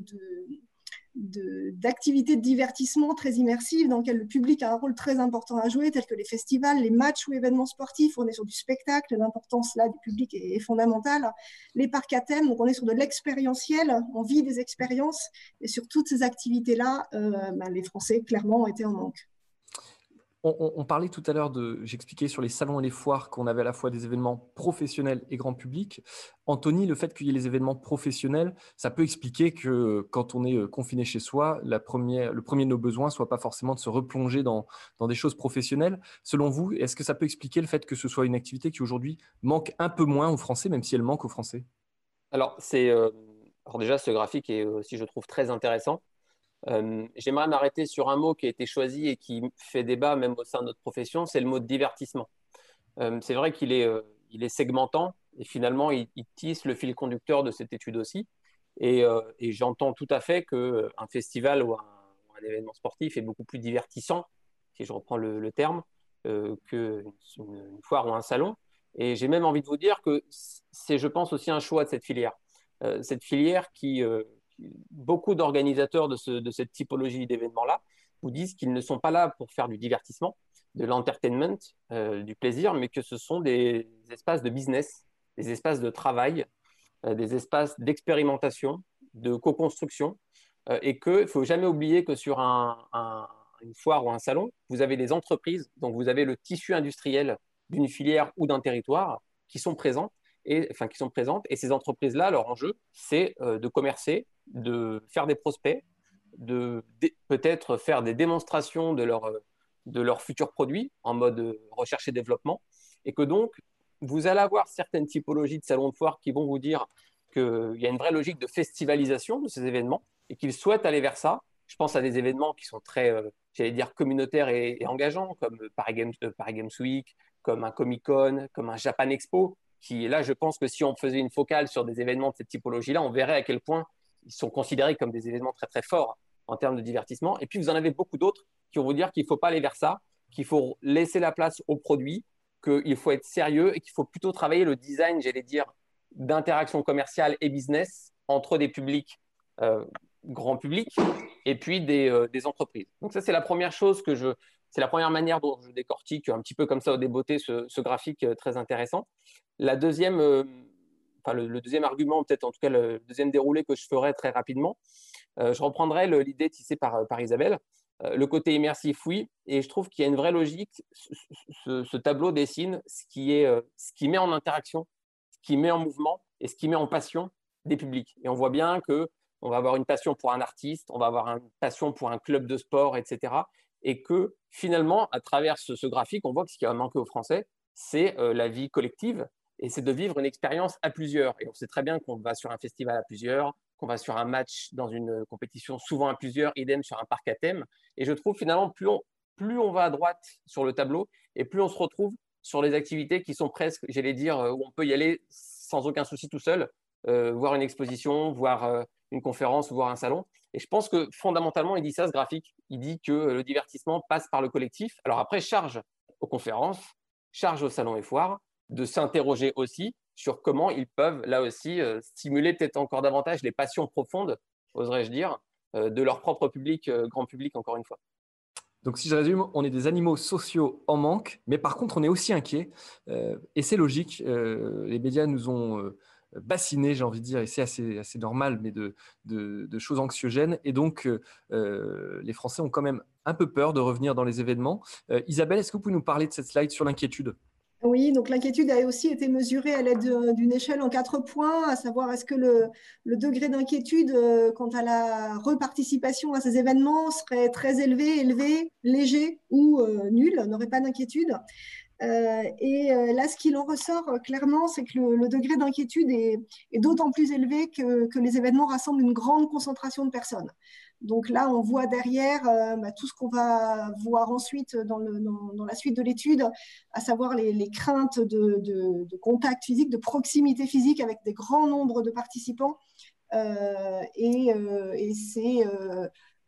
d'activités de, divertissement très immersives dans lesquelles le public a un rôle très important à jouer, tels que les festivals, les matchs ou événements sportifs. On est sur du spectacle, l'importance là du public est, fondamentale. Les parcs à thème, donc on est sur de l'expérientiel, on vit des expériences. Et sur toutes ces activités-là, euh, ben, les Français, clairement, ont été en manque. On, parlait tout à l'heure de, j'expliquais sur les salons et les foires qu'on avait à la fois des événements professionnels et grand public. Anthony, le fait qu'il y ait les événements professionnels, ça peut expliquer que quand on est euh, confiné chez soi, le premier de nos besoins soit pas forcément de se replonger dans, des choses professionnelles. Selon vous, est-ce que ça peut expliquer le fait que ce soit une activité qui aujourd'hui manque un peu moins aux Français, même si elle manque aux Français? Alors, c'est, euh, alors déjà, ce graphique est aussi, je trouve, très intéressant. Euh, j'aimerais m'arrêter sur un mot qui a été choisi et qui fait débat même au sein de notre profession, c'est le mot de divertissement. Euh, c'est vrai qu'il est, euh, il est segmentant et finalement il, tisse le fil conducteur de cette étude aussi. Et, j'entends tout à fait qu'un festival ou un, événement sportif est beaucoup plus divertissant, si je reprends le, terme, qu'une une foire ou un salon. Et j'ai même envie de vous dire que c'est, je pense, aussi un choix de cette filière. cette filière qui, beaucoup d'organisateurs de, cette typologie d'événements-là vous disent qu'ils ne sont pas là pour faire du divertissement, de l'entertainment, euh, du plaisir, mais que ce sont des espaces de business, des espaces de travail, euh, des espaces d'expérimentation, de co-construction, euh, et qu'il ne faut jamais oublier que sur une foire ou un salon, vous avez des entreprises, donc vous avez le tissu industriel d'une filière ou d'un territoire qui sont présents et, enfin, qui sont présentes. Et ces entreprises-là, leur enjeu, c'est de commercer, de faire des prospects, de, peut-être faire des démonstrations de leur, de leurs futurs produits en mode recherche et développement, et que donc vous allez avoir certaines typologies de salons de foire qui vont vous dire qu'il y a une vraie logique de festivalisation de ces événements et qu'ils souhaitent aller vers ça. Je pense à des événements qui sont très, euh, j'allais dire, communautaires et, engageants, comme euh, Paris Games Week, comme un Comic Con, comme un Japan Expo, qui là, je pense que si on faisait une focale sur des événements de cette typologie-là, on verrait à quel point ils sont considérés comme des événements très très forts en termes de divertissement. Et puis vous en avez beaucoup d'autres qui vont vous dire qu'il ne faut pas aller vers ça, qu'il faut laisser la place aux produits, qu'il faut être sérieux et qu'il faut plutôt travailler le design, j'allais dire, d'interaction commerciale et business entre des publics euh, grand public et puis euh, des, entreprises. Donc ça, c'est la première chose que je... C'est la première manière dont je décortique un petit peu comme ça au débeauté ce, graphique euh, très intéressant. La deuxième, enfin le, deuxième argument, peut-être en tout cas le deuxième déroulé que je ferai très rapidement, je reprendrai l'idée tissée par, par Isabelle. le côté immersif, oui, et je trouve qu'il y a une vraie logique. Ce, ce, tableau dessine ce qui, est, ce qui met en interaction qui met en mouvement et ce qui met en passion des publics. Et on voit bien que on va avoir une passion pour un artiste, on va avoir une passion pour un club de sport, etc. Et que finalement, à travers ce, graphique, on voit que ce qui a manqué aux Français, c'est euh, la vie collective et c'est de vivre une expérience à plusieurs. Et on sait très bien qu'on va sur un festival à plusieurs, qu'on va sur un match dans une compétition souvent à plusieurs, idem sur un parc à thème. Et je trouve finalement, plus on, va à droite sur le tableau et plus on se retrouve sur les activités qui sont presque, j'allais dire, euh, où on peut y aller sans aucun souci tout seul, euh, voir une exposition, voir euh, une conférence, voir un salon. Et je pense que fondamentalement, il dit ça, ce graphique. Il dit que le divertissement passe par le collectif. Alors après, charge aux conférences, charge aux salons et foires de s'interroger aussi sur comment ils peuvent, là aussi, stimuler peut-être encore davantage les passions profondes, oserais-je dire, de leur propre public, grand public, encore une fois. Donc, si je résume, on est des animaux sociaux en manque, mais par contre, on est aussi inquiets. Euh, et c'est logique. Euh, les médias nous ont euh, bassinés, j'ai envie de dire, et c'est assez, assez normal, mais de, de, choses anxiogènes. Et donc, les Français ont quand même un peu peur de revenir dans les événements. Isabelle, est-ce que vous pouvez nous parler de cette slide sur l'inquiétude? Oui, donc l'inquiétude a aussi été mesurée à l'aide d'une échelle en quatre points, à savoir est-ce que le, degré d'inquiétude euh, quant à la reparticipation à ces événements serait très élevé, élevé, léger ou euh, nul, n'aurait pas d'inquiétude. Euh, et là, ce qu'il en ressort clairement, c'est que le, degré d'inquiétude est, d'autant plus élevé que, que, les événements rassemblent une grande concentration de personnes. Donc là, on voit derrière euh, bah, tout ce qu'on va voir ensuite dans, la suite de l'étude, à savoir les, craintes de, contact physique, de proximité physique avec des grands nombres de participants. Euh, et, euh, c'est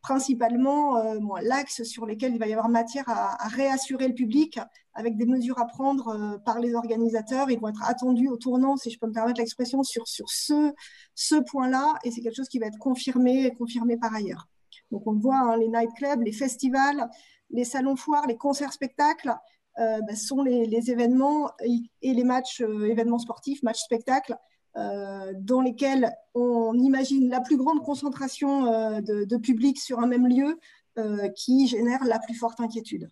principalement l'axe sur lequel il va y avoir matière à, réassurer le public avec des mesures à prendre par les organisateurs. Ils vont être attendus au tournant, si je peux me permettre l'expression, sur, sur ce, ce point-là. Et c'est quelque chose qui va être confirmé, confirmé par ailleurs. Donc on voit, hein, les nightclubs, les festivals, les salons foires, les concerts spectacles euh, bah, sont les, événements et les matchs, euh, événements sportifs, matchs spectacles, euh, dans lesquels on imagine la plus grande concentration de, public sur un même lieu qui génère la plus forte inquiétude.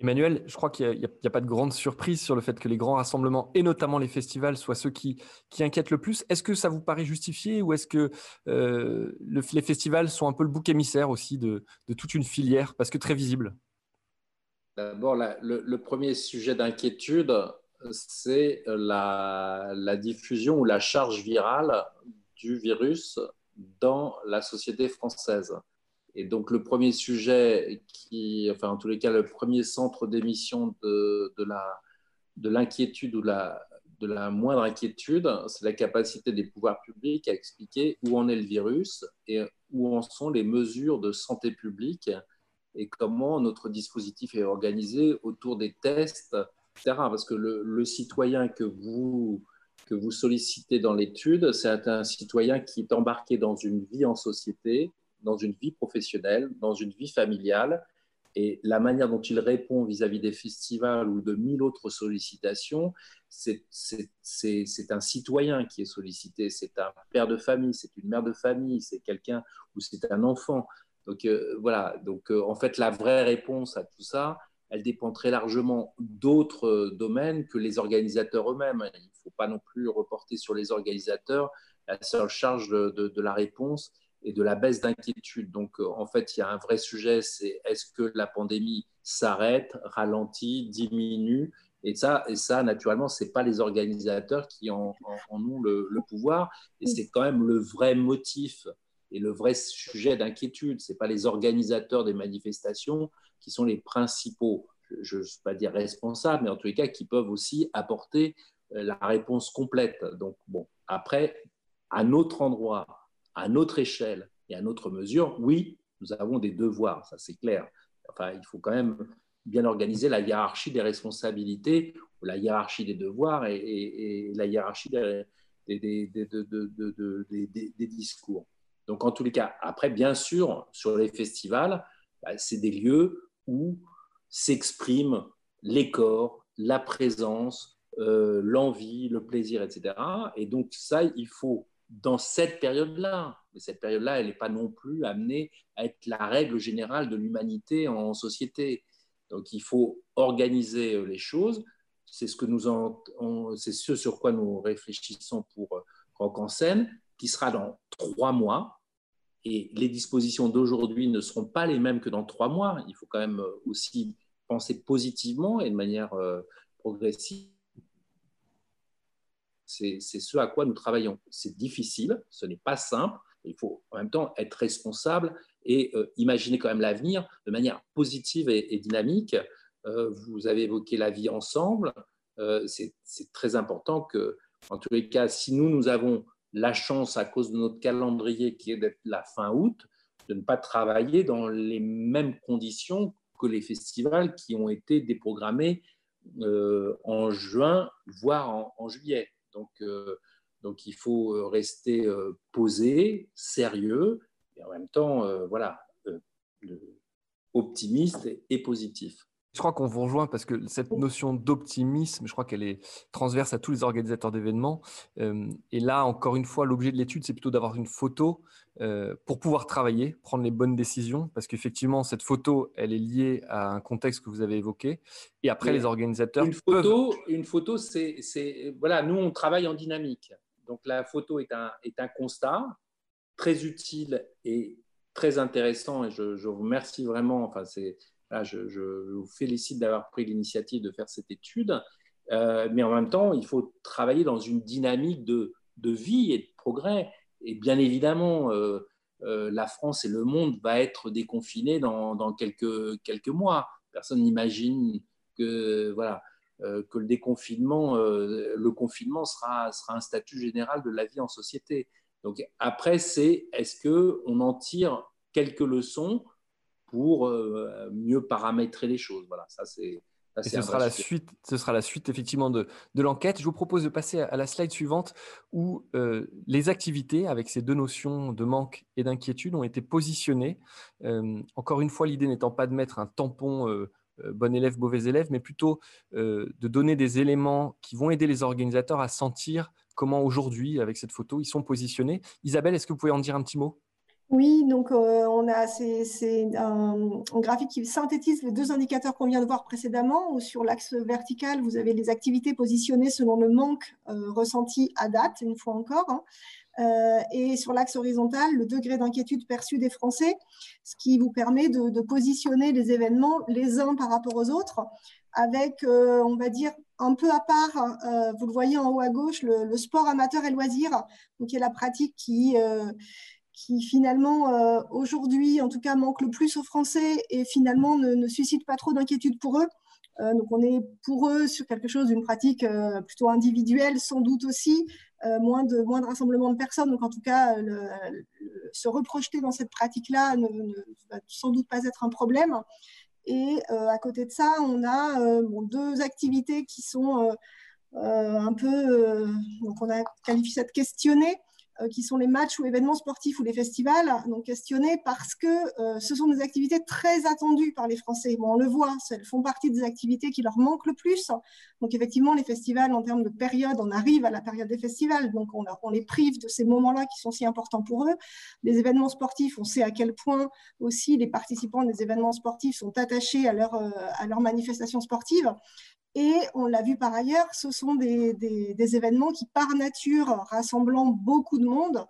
Emmanuel, je crois qu'il n'y a, pas de grande surprise sur le fait que les grands rassemblements, et notamment les festivals, soient ceux qui, inquiètent le plus. Est-ce que ça vous paraît justifié ou est-ce que euh, les festivals sont un peu le bouc émissaire aussi de, toute une filière, parce que très visible? D'abord, le, premier sujet d'inquiétude, c'est la, diffusion ou la charge virale du virus dans la société française. Et donc, le premier sujet, qui, enfin, en tous les cas, le premier centre d'émission de, l'inquiétude ou de la moindre inquiétude, c'est la capacité des pouvoirs publics à expliquer où en est le virus et où en sont les mesures de santé publique et comment notre dispositif est organisé autour des tests, etc. Parce que le, le citoyen que vous, que vous sollicitez dans l'étude, c'est un citoyen qui est embarqué dans une vie en société, dans une vie professionnelle, dans une vie familiale. Et la manière dont il répond vis-à-vis des festivals ou de mille autres sollicitations, c'est un citoyen qui est sollicité, c'est un père de famille, c'est une mère de famille, c'est quelqu'un ou c'est un enfant. Donc euh, voilà, donc euh, en fait la vraie réponse à tout ça, elle dépend très largement d'autres domaines que les organisateurs eux-mêmes. Il ne faut pas non plus reporter sur les organisateurs la seule charge de, de la réponse et de la baisse d'inquiétude. Donc, en fait, il y a un vrai sujet, c'est est-ce que la pandémie s'arrête, ralentit, diminue? Et ça, et ça naturellement, ce n'est pas les organisateurs qui en, ont le, pouvoir. Et c'est quand même le vrai motif et le vrai sujet d'inquiétude. Ce n'est pas les organisateurs des manifestations qui sont les principaux, je ne veux pas dire responsables, mais en tous les cas, qui peuvent aussi apporter euh, la réponse complète. Donc, bon, après, à notre endroit, à notre échelle et à notre mesure, oui, nous avons des devoirs, ça c'est clair. Enfin, il faut quand même bien organiser la hiérarchie des responsabilités, la hiérarchie des devoirs et, la hiérarchie des, des, discours. Donc, en tous les cas, après, bien sûr, sur les festivals, bah, c'est des lieux où s'expriment les corps, la présence, euh, l'envie, le plaisir, etc. Et donc, ça, il faut, dans cette période-là, mais cette période-là, elle n'est pas non plus amenée à être la règle générale de l'humanité en société. Donc il faut organiser euh, les choses. C'est ce, que nous ce sur quoi nous réfléchissons pour euh, Rock en scène, qui sera dans trois mois. Et les dispositions d'aujourd'hui ne seront pas les mêmes que dans trois mois. Il faut quand même euh, aussi penser positivement et de manière progressive. C'est ce à quoi nous travaillons. C'est difficile, ce n'est pas simple. Il faut en même temps être responsable et euh, imaginer quand même l'avenir de manière positive et, dynamique. Euh, vous avez évoqué la vie ensemble. Euh, c'est très important que, en tous les cas, si nous, nous avons la chance, à cause de notre calendrier qui est d'être la fin août, de ne pas travailler dans les mêmes conditions que les festivals qui ont été déprogrammés en juin, voire en, juillet. Donc, donc, il faut rester posé, sérieux, et en même temps, euh, voilà, euh, optimiste et positif. Je crois qu'on vous rejoint parce que cette notion d'optimisme, je crois qu'elle est transverse à tous les organisateurs d'événements. Euh, et là, encore une fois, l'objet de l'étude, c'est plutôt d'avoir une photo pour pouvoir travailler, prendre les bonnes décisions, parce qu'effectivement, cette photo, elle est liée à un contexte que vous avez évoqué. Et après, les organisateurs. Une photo, une photo c'est. Voilà, nous, on travaille en dynamique. Donc, la photo est un, est un constat très utile et très intéressant et je, vous remercie vraiment. Enfin, c'est, je, vous félicite d'avoir pris l'initiative de faire cette étude. Euh, mais en même temps, il faut travailler dans une dynamique de, de vie et de progrès. Et bien évidemment, euh, euh, la France et le monde va être déconfinés dans, dans quelques, quelques mois. Personne n'imagine que, voilà, que le déconfinement, le confinement sera, sera un statut général de la vie en société. Donc après, c'est est-ce qu'on en tire quelques leçons pour euh, mieux paramétrer les choses Voilà, ça c'est. ce sera, la suite, ce sera la suite effectivement de, de l'enquête. Je vous propose de passer à la slide suivante où euh, les activités avec ces deux notions de manque et d'inquiétude ont été positionnées. Euh, encore une fois, l'idée n'étant pas de mettre un tampon bon élève, mauvais élève, mais plutôt de donner des éléments qui vont aider les organisateurs à sentir comment aujourd'hui, avec cette photo, ils sont positionnés. Isabelle, est-ce que vous pouvez en dire un petit mot? Oui, donc euh, on a c'est un, graphique qui synthétise les deux indicateurs qu'on vient de voir précédemment. Sur l'axe vertical, vous avez les activités positionnées selon le manque euh, ressenti à date, une fois encore. Hein. Euh, et sur l'axe horizontal, le degré d'inquiétude perçu des Français, ce qui vous permet de, positionner les événements les uns par rapport aux autres, avec, on va dire, un peu à part, euh, vous le voyez en haut à gauche, le, sport amateur et loisir, donc qui est la pratique qui, qui finalement euh, aujourd'hui en tout cas manque le plus aux Français et finalement ne, suscite pas trop d'inquiétude pour eux. donc on est pour eux sur quelque chose d'une pratique plutôt individuelle, sans doute aussi, moins, de, moins de rassemblement de personnes. Donc en tout cas, se reprojeter dans cette pratique-là ne, ne, va sans doute pas être un problème. Et euh, à côté de ça, on a euh, deux activités qui sont euh, un peu, donc on a qualifié ça de questionner, euh, qui sont les matchs ou événements sportifs ou les festivals, donc questionnés parce que euh, ce sont des activités très attendues par les Français. Bon, on le voit, elles font partie des activités qui leur manquent le plus. Donc effectivement, les festivals, en termes de période, on arrive à la période des festivals, donc on, les prive de ces moments-là qui sont si importants pour eux. Les événements sportifs, on sait à quel point aussi les participants des événements sportifs sont attachés à leur, euh, à. Et on l'a vu par ailleurs, ce sont des, événements qui, par nature, rassemblant beaucoup de monde,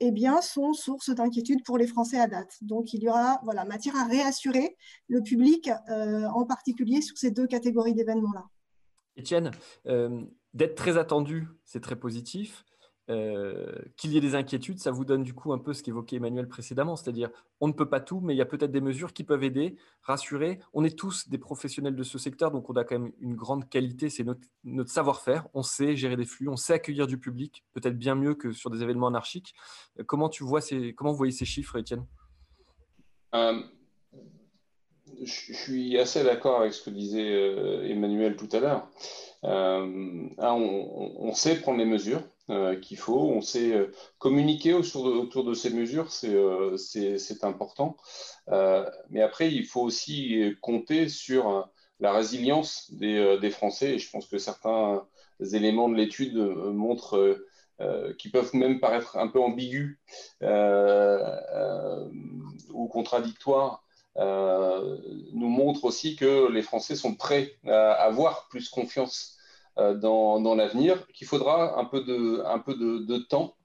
eh bien, sont source d'inquiétude pour les Français à date. Donc, il y aura voilà, matière à réassurer le public, euh, en particulier sur ces deux catégories d'événements-là. Étienne, euh, d'être très attendu, c'est très positif. Euh, qu'il y ait des inquiétudes, ça vous donne du coup un peu ce qu'évoquait Emmanuel précédemment, c'est-à-dire on ne peut pas tout, mais il y a peut-être des mesures qui peuvent aider, rassurer. On est tous des professionnels de ce secteur, donc on a quand même une grande qualité, c'est notre, savoir-faire. On sait gérer des flux, on sait accueillir du public, peut-être bien mieux que sur des événements anarchiques. Euh, comment tu vois ces, comment vous voyez ces chiffres, Étienne? Euh, Je suis assez d'accord avec ce que disait Emmanuel tout à l'heure. on, sait prendre les mesures. Euh, qu'il faut. On sait euh, communiquer autour de, ces mesures, c'est euh, important. mais après, il faut aussi compter sur la résilience des, Français. Et je pense que certains éléments de l'étude montrent qui peuvent même paraître un peu ambigus ou contradictoires, nous montrent aussi que les Français sont prêts à avoir plus confiance euh, dans, l'avenir, qu'il faudra un peu de, temps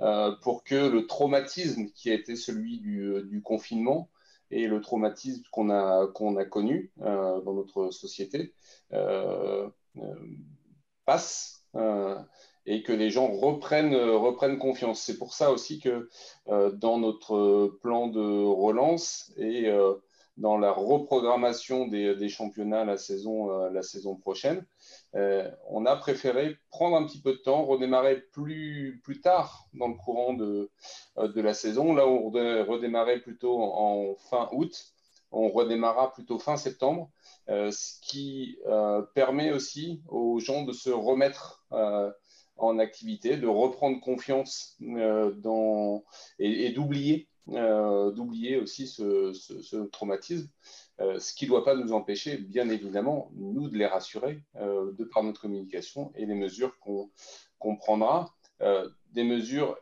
euh, pour que le traumatisme qui a été celui du, euh, confinement et le traumatisme qu'on a, connu euh, dans notre société euh, passe et que les gens reprennent, reprennent confiance. C'est pour ça aussi que dans notre plan de relance et dans la reprogrammation des, championnats la saison, la saison prochaine, euh, on a préféré prendre un petit peu de temps, redémarrer plus, plus tard dans le courant de, euh, de la saison. Là, on redémarrait plutôt en fin août, on redémarrera plutôt fin septembre, euh, ce qui permet aussi aux gens de se remettre en activité, de reprendre confiance dans, et, d'oublier d'oublier aussi ce, traumatisme. Euh, ce qui ne doit pas nous empêcher, bien évidemment, nous, de les rassurer euh, de par notre communication et les mesures qu'on prendra. Euh, des mesures,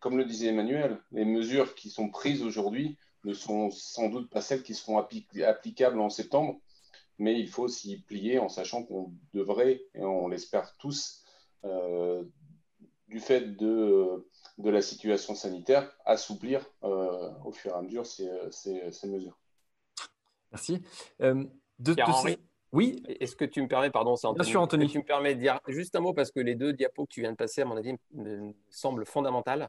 comme le disait Emmanuel, les mesures qui sont prises aujourd'hui ne sont sans doute pas celles qui seront applicables en septembre, mais il faut s'y plier en sachant qu'on devrait, et on l'espère tous, du fait de, de, la situation sanitaire, assouplir au fur et à mesure ces, ces mesures. Merci. Euh, de, oui. Est-ce que tu me permets, pardon, c'est Bien sûr, Anthony. Tu me permets de dire juste un mot parce que les deux diapos que tu viens de passer, à mon avis, me semblent fondamentales.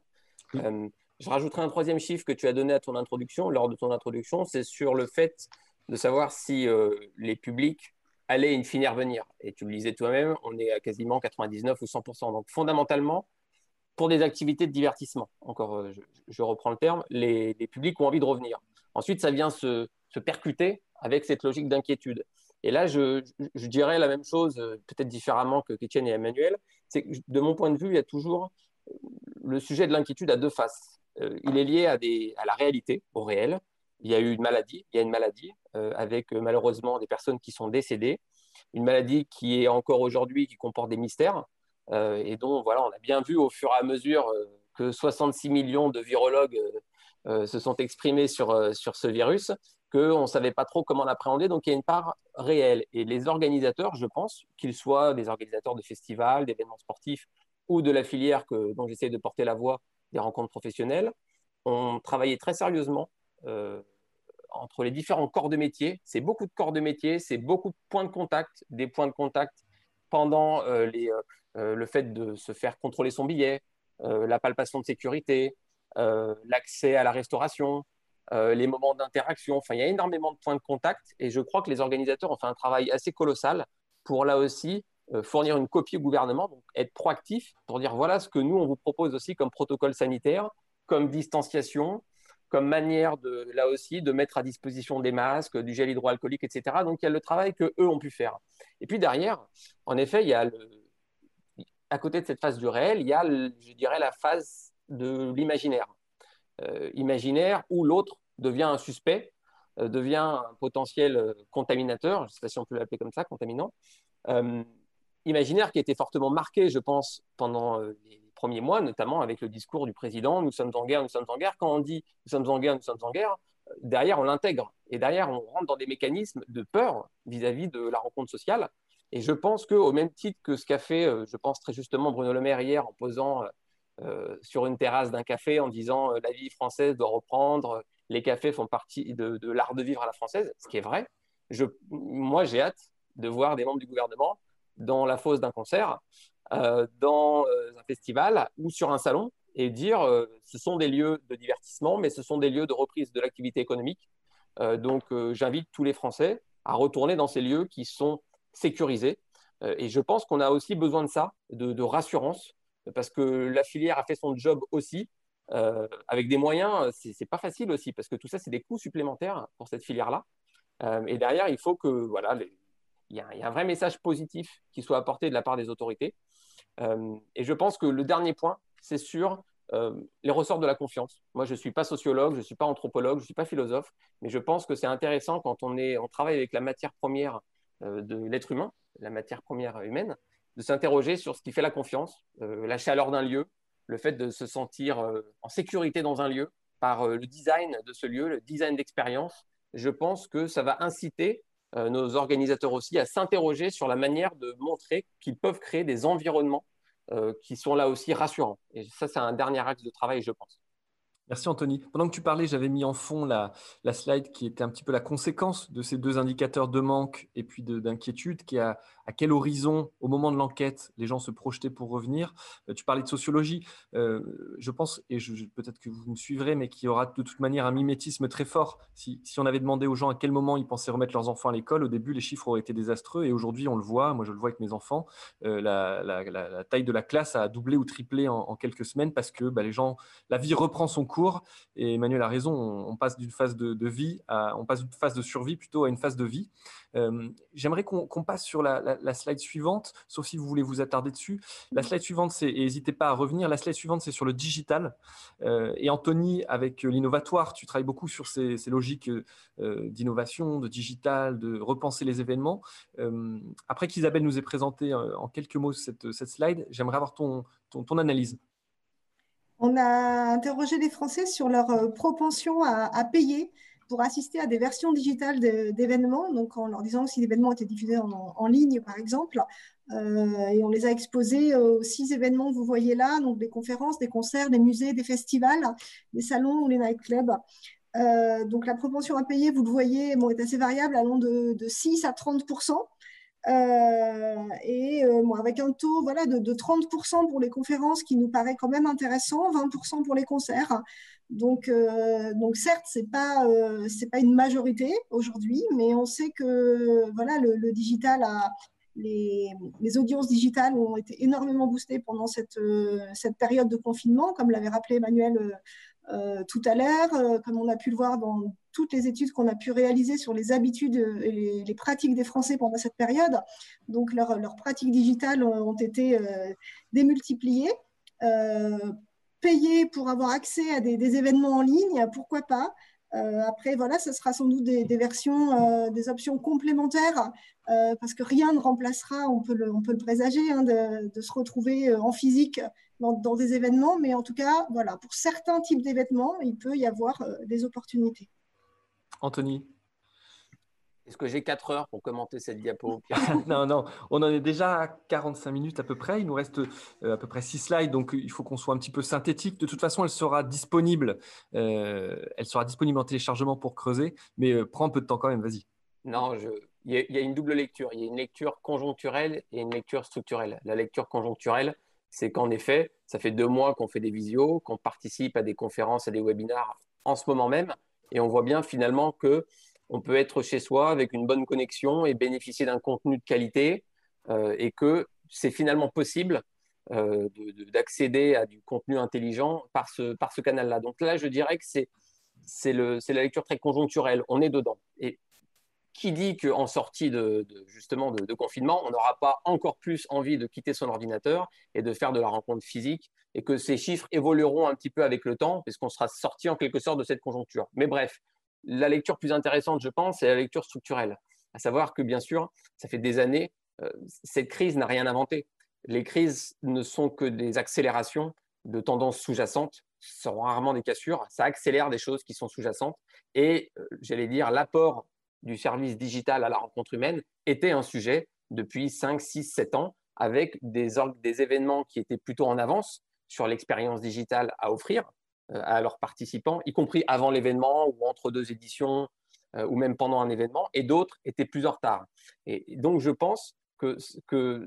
Euh, je rajouterai un troisième chiffre que tu as donné à ton introduction, lors de ton introduction, c'est sur le fait de savoir si euh, les publics allaient in fine revenir. Et tu le disais toi-même, on est à quasiment 99 ou 100%. Donc fondamentalement, pour des activités de divertissement, encore, je, reprends le terme, les, les, publics ont envie de revenir. Ensuite, ça vient se, se percuter avec cette logique d'inquiétude. Et là, je, dirais la même chose, euh, peut-être différemment que Kétienne et Emmanuel. C'est que de mon point de vue, il y a toujours euh, le sujet de l'inquiétude à deux faces. Euh, il est lié à, des, à, la réalité, au réel. Il y a eu une maladie, il y a une maladie avec malheureusement des personnes qui sont décédées, une maladie qui est encore aujourd'hui, qui comporte des mystères, et dont voilà, on a bien vu au fur et à mesure que 66 millions de virologues se sont exprimés sur, sur ce virus, qu'on ne savait pas trop comment l'appréhender. Donc, il y a une part réelle. Et les organisateurs, je pense, qu'ils soient des organisateurs de festivals, d'événements sportifs ou de la filière que, dont j'essaie de porter la voix des rencontres professionnelles, ont travaillé très sérieusement euh, entre les différents corps de métier. C'est beaucoup de corps de métier, c'est beaucoup de points de contact, des points de contact pendant euh, les, euh, le fait de se faire contrôler son billet, la palpation de sécurité, l'accès à la restauration, euh, les moments d'interaction. Enfin, il y a énormément de points de contact et je crois que les organisateurs ont fait un travail assez colossal pour là aussi euh, fournir une copie au gouvernement, être proactif pour dire voilà ce que nous on vous propose aussi comme protocole sanitaire, comme distanciation, comme manière de là aussi de mettre à disposition des masques, du gel hydroalcoolique, etc. Donc il y a le travail que eux ont pu faire. Et puis derrière, en effet, il y a à côté de cette phase du réel, il y a, je dirais, la phase de l'imaginaire. Euh, imaginaire où l'autre devient un suspect, euh, devient un potentiel euh, contaminateur, je ne sais pas si on peut l'appeler comme ça, contaminant. imaginaire qui a été fortement marqué, je pense, pendant les premiers mois, notamment avec le discours du président Nous sommes en guerre, nous sommes en guerre. Quand on dit Nous sommes en guerre, nous sommes en guerre, derrière, on l'intègre. Et derrière, on rentre dans des mécanismes de peur vis-à-vis de la rencontre sociale. Et je pense qu'au même titre que ce qu'a fait, je pense très justement, Bruno Le Maire hier en posant sur une terrasse d'un café en disant la vie française doit reprendre, les cafés font partie de, l'art de vivre à la française, ce qui est vrai. Moi, j'ai hâte de voir des membres du gouvernement dans la fosse d'un concert, dans un festival ou sur un salon et dire ce sont des lieux de divertissement, mais ce sont des lieux de reprise de l'activité économique. donc, j'invite tous les Français à retourner dans ces lieux qui sont sécurisés. et je pense qu'on a aussi besoin de ça, de, de rassurance, parce que la filière a fait son job aussi. Euh, avec des moyens, c'est pas facile aussi, parce que tout ça, c'est des coûts supplémentaires pour cette filière-là. Euh, et derrière, il faut que, voilà, il y, a un vrai message positif qui soit apporté de la part des autorités. Euh, et je pense que le dernier point, c'est sur les ressorts de la confiance. Moi, je ne suis pas sociologue, je ne suis pas anthropologue, je ne suis pas philosophe, mais je pense que c'est intéressant quand on, est, on travaille avec la matière première de l'être humain, la matière première humaine, de s'interroger sur ce qui fait la confiance, euh, la chaleur d'un lieu, le fait de se sentir euh, en sécurité dans un lieu par euh, le design de ce lieu, le design d'expérience. Je pense que ça va inciter nos organisateurs aussi à s'interroger sur la manière de montrer qu'ils peuvent créer des environnements qui sont là aussi rassurants. Et ça, c'est un dernier axe de travail, je pense. Merci Anthony. Pendant que tu parlais, j'avais mis en fond la, slide qui était un petit peu la conséquence de ces deux indicateurs de manque et puis d'inquiétude, qui a à quel horizon, au moment de l'enquête, les gens se projetaient pour revenir. Euh, tu parlais de sociologie. Euh, je pense, et peut-être que vous me suivrez, mais qu'il y aura de toute manière un mimétisme très fort. Si, on avait demandé aux gens à quel moment ils pensaient remettre leurs enfants à l'école, au début, les chiffres auraient été désastreux. Et aujourd'hui, on le voit, moi je le vois avec mes enfants, euh, la, taille de la classe a doublé ou triplé en, quelques semaines parce que bah, les gens, la vie reprend son cours. Et Emmanuel a raison, on, passe d'une phase de, vie, à, on passe d'une phase de survie plutôt à une phase de vie. J'aimerais qu'on passe sur la, slide suivante, sauf si vous voulez vous attarder dessus. La slide suivante, c'est, et n'hésitez pas à revenir, la slide suivante, c'est sur le digital. et Anthony, avec l'innovatoire, tu travailles beaucoup sur ces, logiques d'innovation, de digital, de repenser les événements. après qu'Isabelle nous ait présenté en quelques mots cette, slide, j'aimerais avoir ton, ton, analyse. On a interrogé les Français sur leur propension à payer pour assister à des versions digitales d'événements, donc en leur disant si l'événement était diffusé en, ligne, par exemple. Euh, et on les a exposés aux six événements que vous voyez là, donc des conférences, des concerts, des musées, des festivals, des salons ou les nightclubs. Euh, donc la propension à payer, vous le voyez, bon, est assez variable, allant de, 6 à 30 euh, et avec un taux voilà, de, de, 30% pour les conférences qui nous paraît quand même intéressant, 20% pour les concerts. Donc, euh, donc certes, ce n'est pas, euh, pas une majorité aujourd'hui, mais on sait que voilà, le, digital les, les, audiences digitales ont été énormément boostées pendant cette, euh, cette période de confinement, comme l'avait rappelé Emmanuel tout à l'heure, comme on a pu le voir dans toutes les études qu'on a pu réaliser sur les habitudes et les, pratiques des Français pendant cette période. Donc, leurs pratiques digitales ont été démultipliées payer pour avoir accès à des, événements en ligne, pourquoi pas? Euh, après, voilà, ce sera sans doute des, versions, euh, des options complémentaires, euh, parce que rien ne remplacera, on peut le, on peut le présager, hein, de, se retrouver en physique dans, dans, des événements, mais en tout cas, voilà, pour certains types d'événements, il peut y avoir des opportunités. Anthony est-ce que j'ai 4 heures pour commenter cette diapo Non, non, on en est déjà à 45 minutes à peu près. Il nous reste euh, à peu près 6 slides, donc il faut qu'on soit un petit peu synthétique. De toute façon, elle sera disponible. Euh, elle sera disponible en téléchargement pour creuser, mais euh, prends un peu de temps quand même, vas-y. Non, je... il, y a, une double lecture. Il y a une lecture conjoncturelle et une lecture structurelle. La lecture conjoncturelle, c'est qu'en effet, ça fait deux mois qu'on fait des visios, qu'on participe à des conférences, à des webinars en ce moment même, et on voit bien finalement que on peut être chez soi avec une bonne connexion et bénéficier d'un contenu de qualité euh, et que c'est finalement possible euh, d'accéder à du contenu intelligent par ce, par ce canal-là. Donc là, je dirais que c'est la lecture très conjoncturelle. On est dedans. Et qui dit qu'en sortie de, justement de, confinement, on n'aura pas encore plus envie de quitter son ordinateur et de faire de la rencontre physique et que ces chiffres évolueront un petit peu avec le temps puisqu'on sera sorti en quelque sorte de cette conjoncture. Mais bref, la lecture plus intéressante, je pense, c'est la lecture structurelle. À savoir que, bien sûr, ça fait des années, euh, cette crise n'a rien inventé. Les crises ne sont que des accélérations de tendances sous-jacentes, ce sont rarement des cassures, ça accélère des choses qui sont sous-jacentes. Et euh, j'allais dire, l'apport du service digital à la rencontre humaine était un sujet depuis 5, 6, 7 ans, avec des, événements qui étaient plutôt en avance, sur l'expérience digitale à offrir à leurs participants, y compris avant l'événement ou entre deux éditions ou même pendant un événement, et d'autres étaient plus en retard. Et donc, je pense que,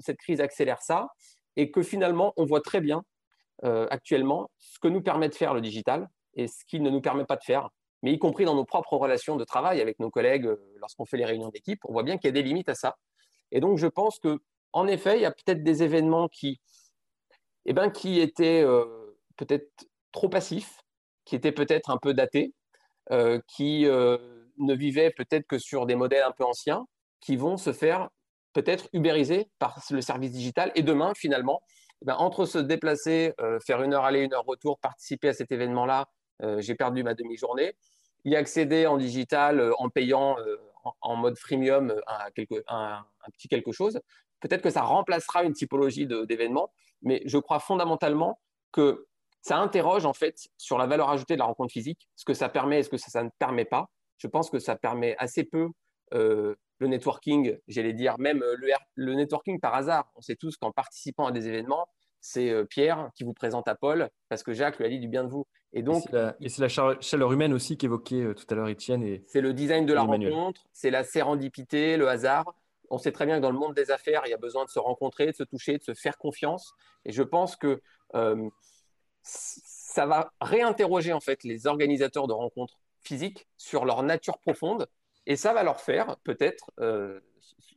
cette crise accélère ça et que finalement, on voit très bien actuellement ce que nous permet de faire le digital et ce qu'il ne nous permet pas de faire mais y compris dans nos propres relations de travail avec nos collègues, euh, lorsqu'on fait les réunions d'équipe, on voit bien qu'il y a des limites à ça. Et donc, je pense que, en effet, il y a peut-être des événements qui, eh ben, qui étaient euh, peut-être trop passifs, qui étaient peut-être un peu datés, euh, qui ne vivaient peut-être que sur des modèles un peu anciens, qui vont se faire peut-être ubériser par le service digital. Et demain, finalement, eh ben, entre se déplacer, faire une heure aller, une heure retour, participer à cet événement-là, j'ai perdu ma demi-journée. Y accéder en digital euh, en payant euh, en, mode freemium un, petit quelque chose, peut-être que ça remplacera une typologie d'événements, mais je crois fondamentalement que ça interroge en fait sur la valeur ajoutée de la rencontre physique, ce que ça permet et ce que ça, ne permet pas. Je pense que ça permet assez peu le networking, j'allais dire même le, networking par hasard. On sait tous qu'en participant à des événements, c'est euh, Pierre qui vous présente à Paul parce que Jacques lui a dit du bien de vous. Et donc, et c'est la, chaleur humaine aussi qu'évoquait euh, tout à l'heure Étienne. Et, c'est le design de la rencontre, c'est la sérendipité, le hasard. On sait très bien que dans le monde des affaires, il y a besoin de se rencontrer, de se toucher, de se faire confiance. Et je pense que euh, ça va réinterroger en fait les organisateurs de rencontres physiques sur leur nature profonde, et ça va leur faire peut-être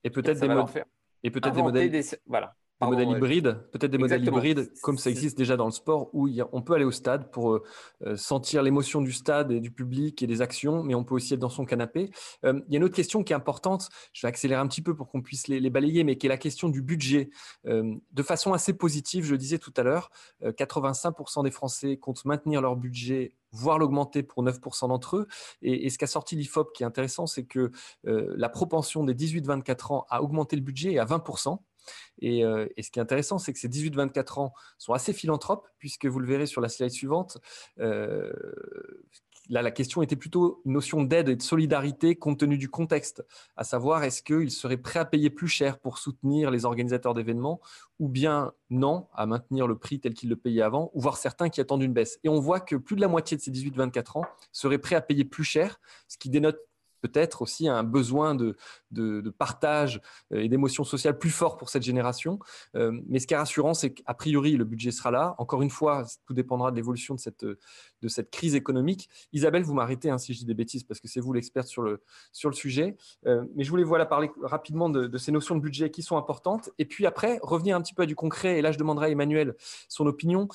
et peut-être des, et peut-être des modèles. voilà, des modèles hybrides, peut-être des modèles hybrides comme ça existe déjà dans le sport où on peut aller au stade pour euh, euh, sentir l'émotion du stade et du public et des actions, mais on peut aussi être dans son canapé. Euh, il y a une autre question qui est importante, je vais accélérer un petit peu pour qu'on puisse les, balayer, mais qui est la question du budget. de façon assez positive, je le disais tout à l'heure, 85% des Français comptent maintenir leur budget voire l'augmenter pour 9% d'entre eux. Et, et ce qu'a sorti l'IFOP qui est intéressant, c'est que la propension des 18-24 ans à augmenter le budget est à 20%. Euh, et, ce qui est intéressant, c'est que ces 18-24 ans sont assez philanthropes, puisque vous le verrez sur la slide suivante. Euh, là, la question était plutôt une notion d'aide et de solidarité compte tenu du contexte, à savoir est-ce qu'ils seraient prêts à payer plus cher pour soutenir les organisateurs d'événements, ou bien non, à maintenir le prix tel qu'ils le payaient avant, ou voir certains qui attendent une baisse. Et on voit que plus de la moitié de ces 18-24 ans seraient prêts à payer plus cher, ce qui dénote peut-être aussi un besoin de, de, partage euh, et d'émotions sociales plus fort pour cette génération. Euh, mais ce qui est rassurant, c'est qu'a priori, le budget sera là. Encore une fois, tout dépendra de l'évolution de cette, de cette crise économique. Isabelle, vous m'arrêtez hein, si je dis des bêtises, parce que c'est vous l'experte sur le, sur le sujet. euh, mais je voulais voilà, parler rapidement de, ces notions de budget qui sont importantes. Et puis après, revenir un petit peu à du concret. Et là, je demanderai à Emmanuel son opinion.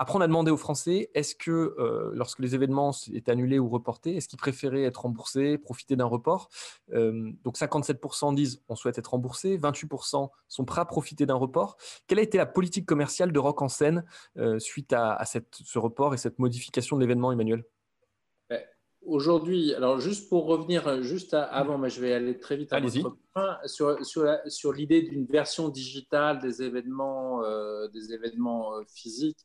Après, on a demandé aux Français, est-ce que euh, lorsque les événements étaient annulés ou reportés, est-ce qu'ils préféraient être remboursés, profiter d'un report? Euh, Donc 57% disent on souhaite être remboursé, 28% sont prêts à profiter d'un report. Quelle a été la politique commerciale de Rock en scène euh, suite à, ce report et cette modification de l'événement, Emmanuel? Ben, Aujourd'hui, alors juste pour revenir juste avant, mais je vais aller très vite à votre point, sur, sur l'idée d'une version digitale des événements, des événements physiques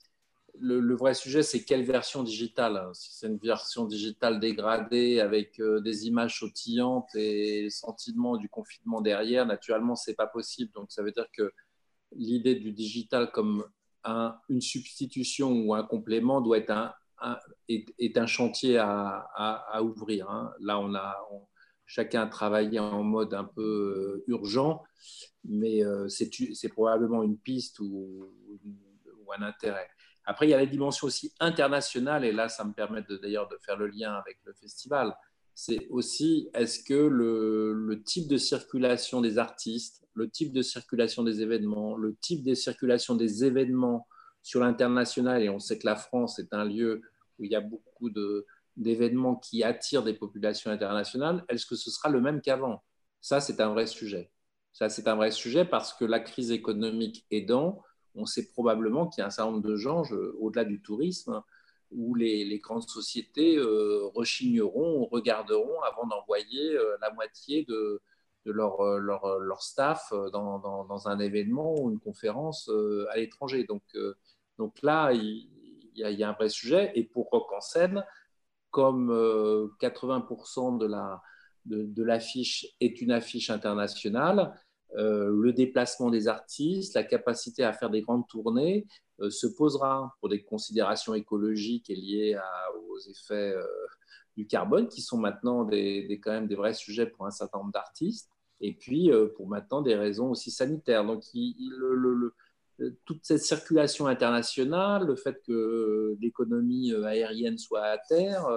le, vrai sujet, c'est quelle version digitale hein. Si c'est une version digitale dégradée avec euh, des images sautillantes et le sentiment du confinement derrière, naturellement, c'est pas possible. Donc, ça veut dire que l'idée du digital comme une substitution ou un complément doit être un, est, un chantier à, ouvrir. Hein. Là, on a chacun a travaillé en mode un peu euh, urgent, mais euh, c'est probablement une piste ou un intérêt. Après, il y a la dimension aussi internationale, et là, ça me permet d'ailleurs de, faire le lien avec le festival. C'est aussi, est-ce que le, type de circulation des artistes, le type de circulation des événements, le type de circulation des événements sur l'international, et on sait que la France est un lieu où il y a beaucoup d'événements qui attirent des populations internationales, est-ce que ce sera le même qu'avant? Ça, c'est un vrai sujet. Ça, c'est un vrai sujet parce que la crise économique aidant, on sait probablement qu'il y a un certain nombre de gens, au-delà du tourisme, où les, grandes sociétés euh, rechigneront, regarderont avant d'envoyer euh, la moitié de, leur, euh, leur, staff dans, un événement ou une conférence à l'étranger. Donc, donc là, il, y a, un vrai sujet. Et pour Rock en scène, comme 80% de l'affiche la, de, est une affiche internationale, le déplacement des artistes, la capacité à faire des grandes tournées se posera pour des considérations écologiques et liées aux effets du carbone, qui sont maintenant des, quand même des vrais sujets pour un certain nombre d'artistes, et puis pour maintenant des raisons aussi sanitaires. Donc, toute cette circulation internationale, le fait que l'économie aérienne soit à terre,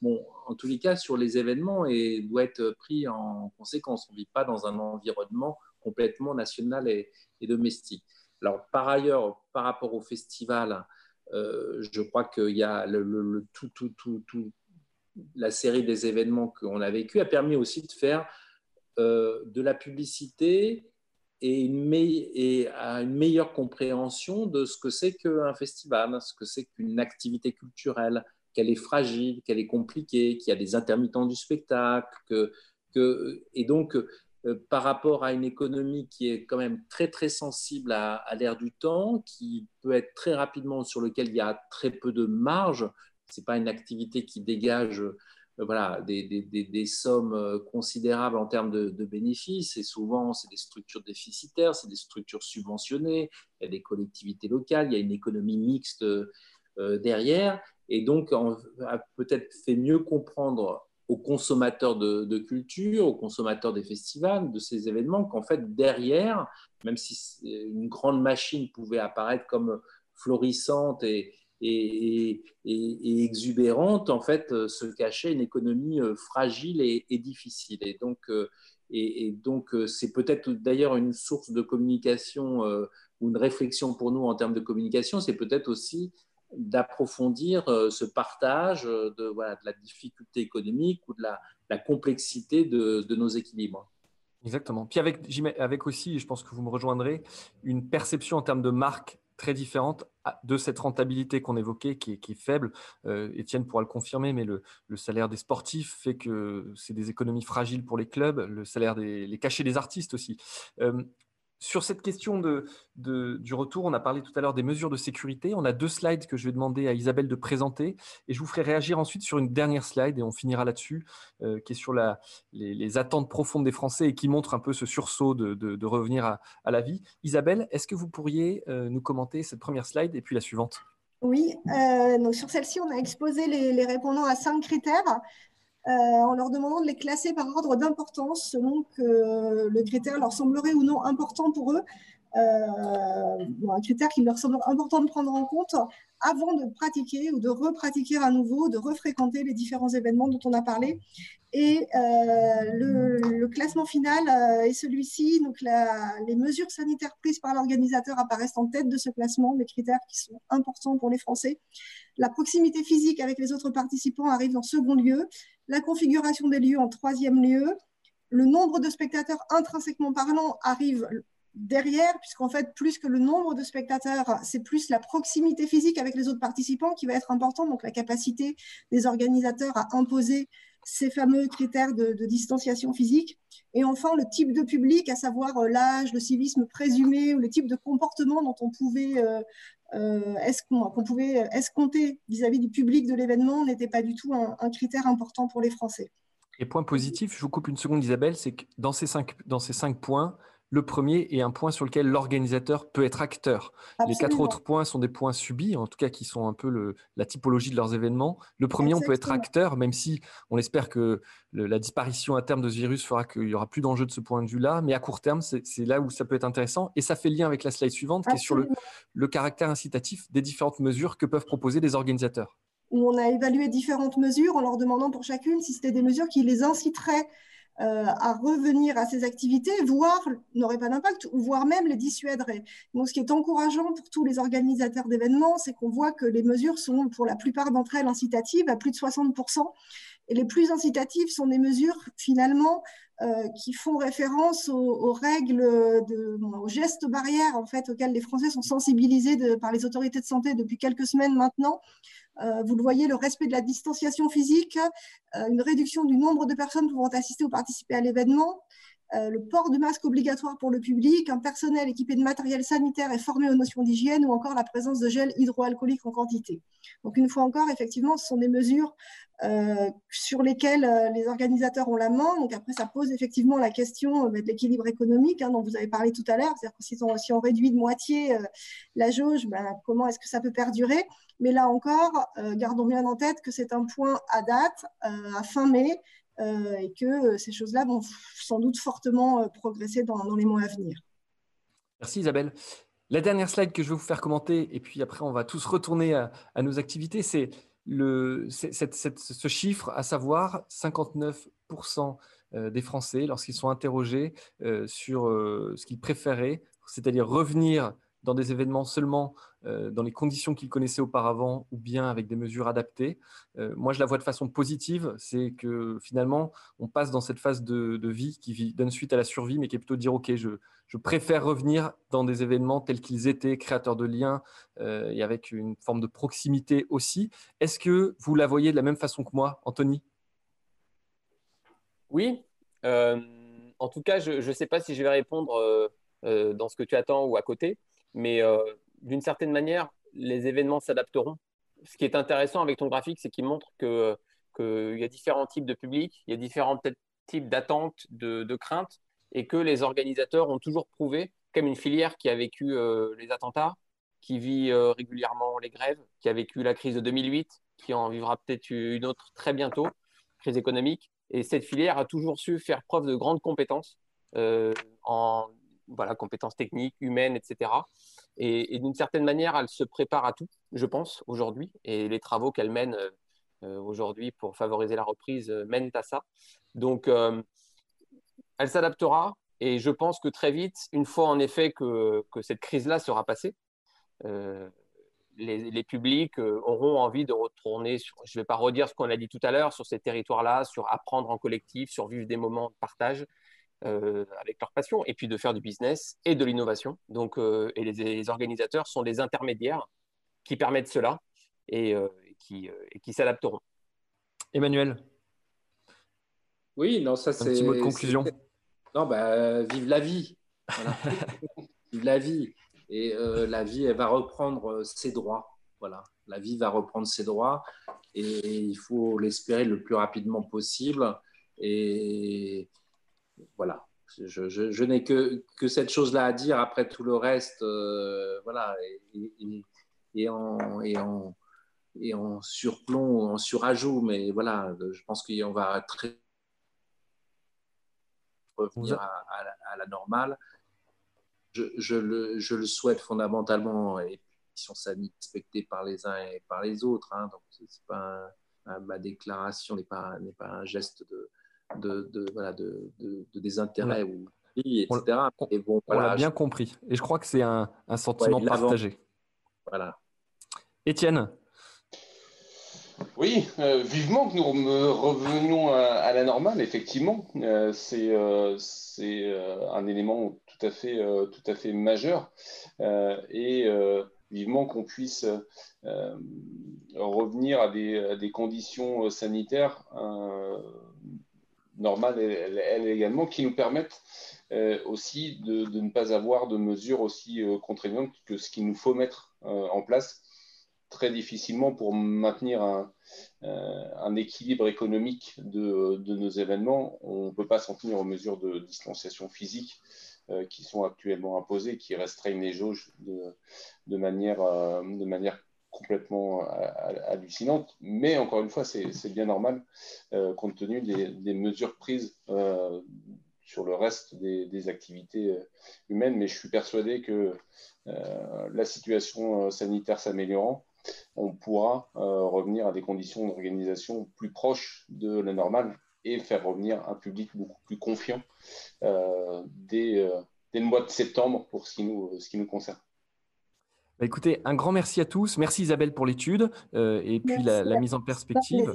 bon, en tous les cas, sur les événements, et doit être pris en conséquence. On ne vit pas dans un environnement complètement national et, domestique. Alors, par ailleurs, par rapport au festival, je crois qu'il y a le, tout, tout, tout, tout, la série des événements qu'on a vécu a permis aussi de faire euh, de la publicité et, une, une meilleure compréhension de ce que c'est qu'un festival, ce que c'est qu'une activité culturelle, qu'elle est fragile, qu'elle est compliquée, qu'il y a des intermittents du spectacle, que, que, et donc euh, par rapport à une économie qui est quand même très très sensible à, l'ère du temps, qui peut être très rapidement sur lequel il y a très peu de marge, c'est pas une activité qui dégage euh, voilà, des, des, sommes euh, considérables en termes de, bénéfices. Et souvent, c'est des structures déficitaires, c'est des structures subventionnées, il y a des collectivités locales, il y a une économie mixte euh, derrière. Et donc, on a peut-être fait mieux comprendre aux consommateurs de, culture, aux consommateurs des festivals, de ces événements, qu'en fait, derrière, même si une grande machine pouvait apparaître comme florissante et, et, exubérante, en fait, euh, se cachait une économie euh, fragile et, difficile. Et donc, euh, et, donc c'est peut-être d'ailleurs une source de communication ou une réflexion pour nous en termes de communication, c'est peut-être aussi d'approfondir ce partage de, voilà, de, la difficulté économique ou de la, complexité de, de, nos équilibres. Exactement. Puis avec, avec aussi, je pense que vous me rejoindrez, une perception en termes de marque très différente de cette rentabilité qu'on évoquait, qui est, faible. Euh, Étienne pourra le confirmer, mais le, salaire des sportifs fait que c'est des économies fragiles pour les clubs, le salaire des les cachets des artistes aussi. Euh, sur cette question du retour, on a parlé tout à l'heure des mesures de sécurité. On a deux slides que je vais demander à Isabelle de présenter et je vous ferai réagir ensuite sur une dernière slide et on finira là-dessus, euh, qui est sur les, attentes profondes des Français et qui montre un peu ce sursaut de, revenir à, la vie. Isabelle, est-ce que vous pourriez euh, nous commenter cette première slide et puis la suivante? Oui, euh, sur celle-ci, on a exposé les, répondants à cinq critères. Euh, en leur demandant de les classer par ordre d'importance selon que le critère leur semblerait ou non important pour eux, euh, un critère qui leur semble important de prendre en compte avant de pratiquer ou de repratiquer à nouveau, de refréquenter les différents événements dont on a parlé. Et euh, le, classement final est celui-ci. Donc, les mesures sanitaires prises par l'organisateur apparaissent en tête de ce classement, des critères qui sont importants pour les Français. La proximité physique avec les autres participants arrive en second lieu la configuration des lieux en troisième lieu. Le nombre de spectateurs intrinsèquement parlant arrive derrière, puisqu'en fait, plus que le nombre de spectateurs, c'est plus la proximité physique avec les autres participants qui va être importante, donc la capacité des organisateurs à imposer ces fameux critères de, distanciation physique. Et enfin, le type de public, à savoir euh, l'âge, le civisme présumé ou le type de comportement dont on pouvait, euh, euh, qu'on pouvait escompter vis-à-vis du public de l'événement n'était pas du tout un, critère important pour les Français. Et point positif, je vous coupe une seconde Isabelle, c'est que dans ces cinq, dans ces cinq points, le premier est un point sur lequel l'organisateur peut être acteur. Les quatre autres points sont des points subis, en tout cas qui sont un peu la typologie de leurs événements. Le premier, on peut être acteur, même si on espère que la disparition à terme de ce virus fera qu'il n'y aura plus d'enjeu de ce point de vue-là. Mais à court terme, c'est là où ça peut être intéressant. Et ça fait lien avec la slide suivante, qui est sur le, caractère incitatif des différentes mesures que peuvent proposer les organisateurs. Où on a évalué différentes mesures en leur demandant pour chacune si c'était des mesures qui les inciteraient euh, à revenir à ces activités, voire n'auraient pas d'impact, ou voire même les dissuaderait. Donc, ce qui est encourageant pour tous les organisateurs d'événements, c'est qu'on voit que les mesures sont, pour la plupart d'entre elles, incitatives à plus de 60%. Et les plus incitatives sont des mesures, finalement, euh, qui font référence aux, règles, aux gestes barrières, en fait, auxquels les Français sont sensibilisés par les autorités de santé depuis quelques semaines maintenant, euh, vous le voyez, le respect de la distanciation physique, euh, une réduction du nombre de personnes pouvant assister ou participer à l'événement, le port de masque obligatoire pour le public, un personnel équipé de matériel sanitaire et formé aux notions d'hygiène ou encore la présence de gel hydroalcoolique en quantité. Donc une fois encore, effectivement, ce sont des mesures euh, sur lesquelles euh, les organisateurs ont la main. Donc après, ça pose effectivement la question euh, de l'équilibre économique hein, dont vous avez parlé tout à l'heure. C'est-à-dire que si on, si on, réduit de moitié la jauge, ben, comment est-ce que ça peut perdurer? Mais là encore, gardons bien en tête que c'est un point à date, à fin mai, et que ces choses-là vont sans doute fortement progresser dans, les mois à venir. Merci Isabelle. La dernière slide que je vais vous faire commenter, et puis après on va tous retourner à, nos activités, c'est ce chiffre, à savoir 59% euh, des Français, lorsqu'ils sont interrogés euh, sur euh, ce qu'ils préféraient, c'est-à-dire revenir dans des événements seulement euh, dans les conditions qu'ils connaissaient auparavant ou bien avec des mesures adaptées. Euh, moi, je la vois de façon positive, c'est que finalement, on passe dans cette phase de, vie qui donne suite à la survie, mais qui est plutôt de dire, OK, je, préfère revenir dans des événements tels qu'ils étaient, créateurs de liens euh, et avec une forme de proximité aussi. Est-ce que vous la voyez de la même façon que moi, Anthony? Oui. en tout cas, je ne sais pas si je vais répondre dans ce que tu attends ou à côté. Mais euh, d'une certaine manière, les événements s'adapteront. Ce qui est intéressant avec ton graphique, c'est qu'il montre qu'il y a différents types de publics, il y a différents types d'attentes, de, craintes, et que les organisateurs ont toujours prouvé, comme une filière qui a vécu euh, les attentats, qui vit euh, régulièrement les grèves, qui a vécu la crise de 2008, qui en vivra peut-être une autre très bientôt, crise économique. Et cette filière a toujours su faire preuve de grandes compétences en voilà, compétences techniques, humaines, etc. Et, d'une certaine manière, elle se prépare à tout, je pense, aujourd'hui. Et les travaux qu'elle mène euh, euh, aujourd'hui pour favoriser la reprise euh, mènent à ça. Donc, elle s'adaptera. Et je pense que très vite, une fois en effet que, cette crise-là sera passée, les, les, publics auront envie de retourner sur, je ne vais pas redire ce qu'on a dit tout à l'heure, sur ces territoires-là, sur apprendre en collectif, sur vivre des moments de partage. Euh, avec leur passion, et puis de faire du business et de l'innovation. Donc, euh, et les, organisateurs sont des intermédiaires qui permettent cela et, euh, qui, qui s'adapteront. Emmanuel Oui, non, ça c'est. Un petit mot de conclusion. Non, bah, vive la vie. vive la vie. Et la vie, elle va reprendre ses droits. Voilà. La vie va reprendre ses droits et il faut l'espérer le plus rapidement possible. Et voilà. Je, n'ai que, que, cette chose-là à dire. Après tout le reste, euh, voilà, et, en, et, en, et en surplomb, en surajout, mais voilà, je pense qu'on va très revenir à, la, normale. Je, le, je, le, souhaite fondamentalement, et puis sanitaire respectée par les uns et par les autres. Hein, donc, c'est pas ma déclaration n'est pas, pas un geste de, de, de, voilà, de, de, désintérêt ou etc. On, bon, on l'a bien compris. Et je crois que c'est un, un, sentiment partagé. Voilà. Étienne oui, euh, vivement que nous revenions à, la normale, effectivement. Euh, c'est euh, un élément tout à fait, tout à fait majeur. et vivement qu'on puisse revenir à des, à des conditions sanitaires normales, elles, également, qui nous permettent euh, aussi de, ne pas avoir de mesures aussi euh, contraignantes que ce qu'il nous faut mettre euh, en place très difficilement pour maintenir un, équilibre économique de, de, nos événements. On ne peut pas s'en tenir aux mesures de distanciation physique qui sont actuellement imposées, qui restreignent les jauges de, de manière, de manière complètement euh, hallucinante. Mais encore une fois, c'est bien normal euh, compte tenu des, mesures prises euh, sur le reste des, activités humaines. Mais je suis persuadé que la situation sanitaire s'améliorant, on pourra revenir à des conditions d'organisation plus proches de la normale et faire revenir un public beaucoup plus confiant dès, le mois de septembre pour ce qui nous concerne. Bah, écoutez, un grand merci à tous. Merci Isabelle pour l'étude euh, et puis la, mise en perspective.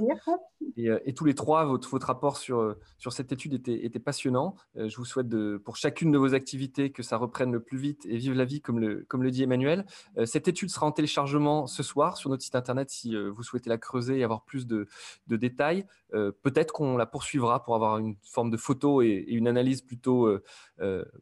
Et, euh, et, tous les trois, votre, votre rapport sur, euh, sur cette étude était, était passionnant. je vous souhaite de, pour chacune de vos activités que ça reprenne le plus vite et vive la vie, comme le, comme le dit Emmanuel. cette étude sera en téléchargement ce soir sur notre site internet si vous souhaitez la creuser et avoir plus de, de détails. Peut-être qu'on la poursuivra pour avoir une forme de photo et, et une analyse plutôt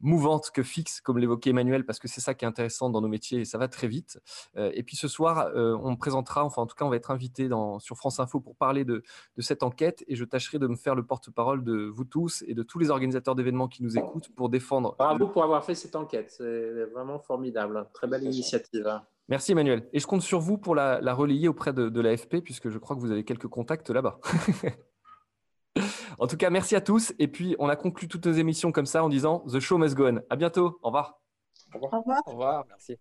mouvante que fixe, comme l'évoquait Emmanuel, parce que c'est ça qui est intéressant dans nos métiers et ça va très vite. Euh, et puis ce soir, euh, on présentera, enfin en tout cas, on va être invité dans, sur France Info pour parler de, cette enquête et je tâcherai de me faire le porte-parole de vous tous et de tous les organisateurs d'événements qui nous écoutent pour défendre. Bravo pour avoir fait cette enquête, c'est vraiment formidable, très belle initiative. Merci Emmanuel. Et je compte sur vous pour la, relayer auprès de, de l'AFP puisque je crois que vous avez quelques contacts là-bas. en tout cas, merci à tous. Et puis, on a conclu toutes nos émissions comme ça en disant The show must go on. À bientôt. Au revoir. Au revoir. Au revoir. Merci.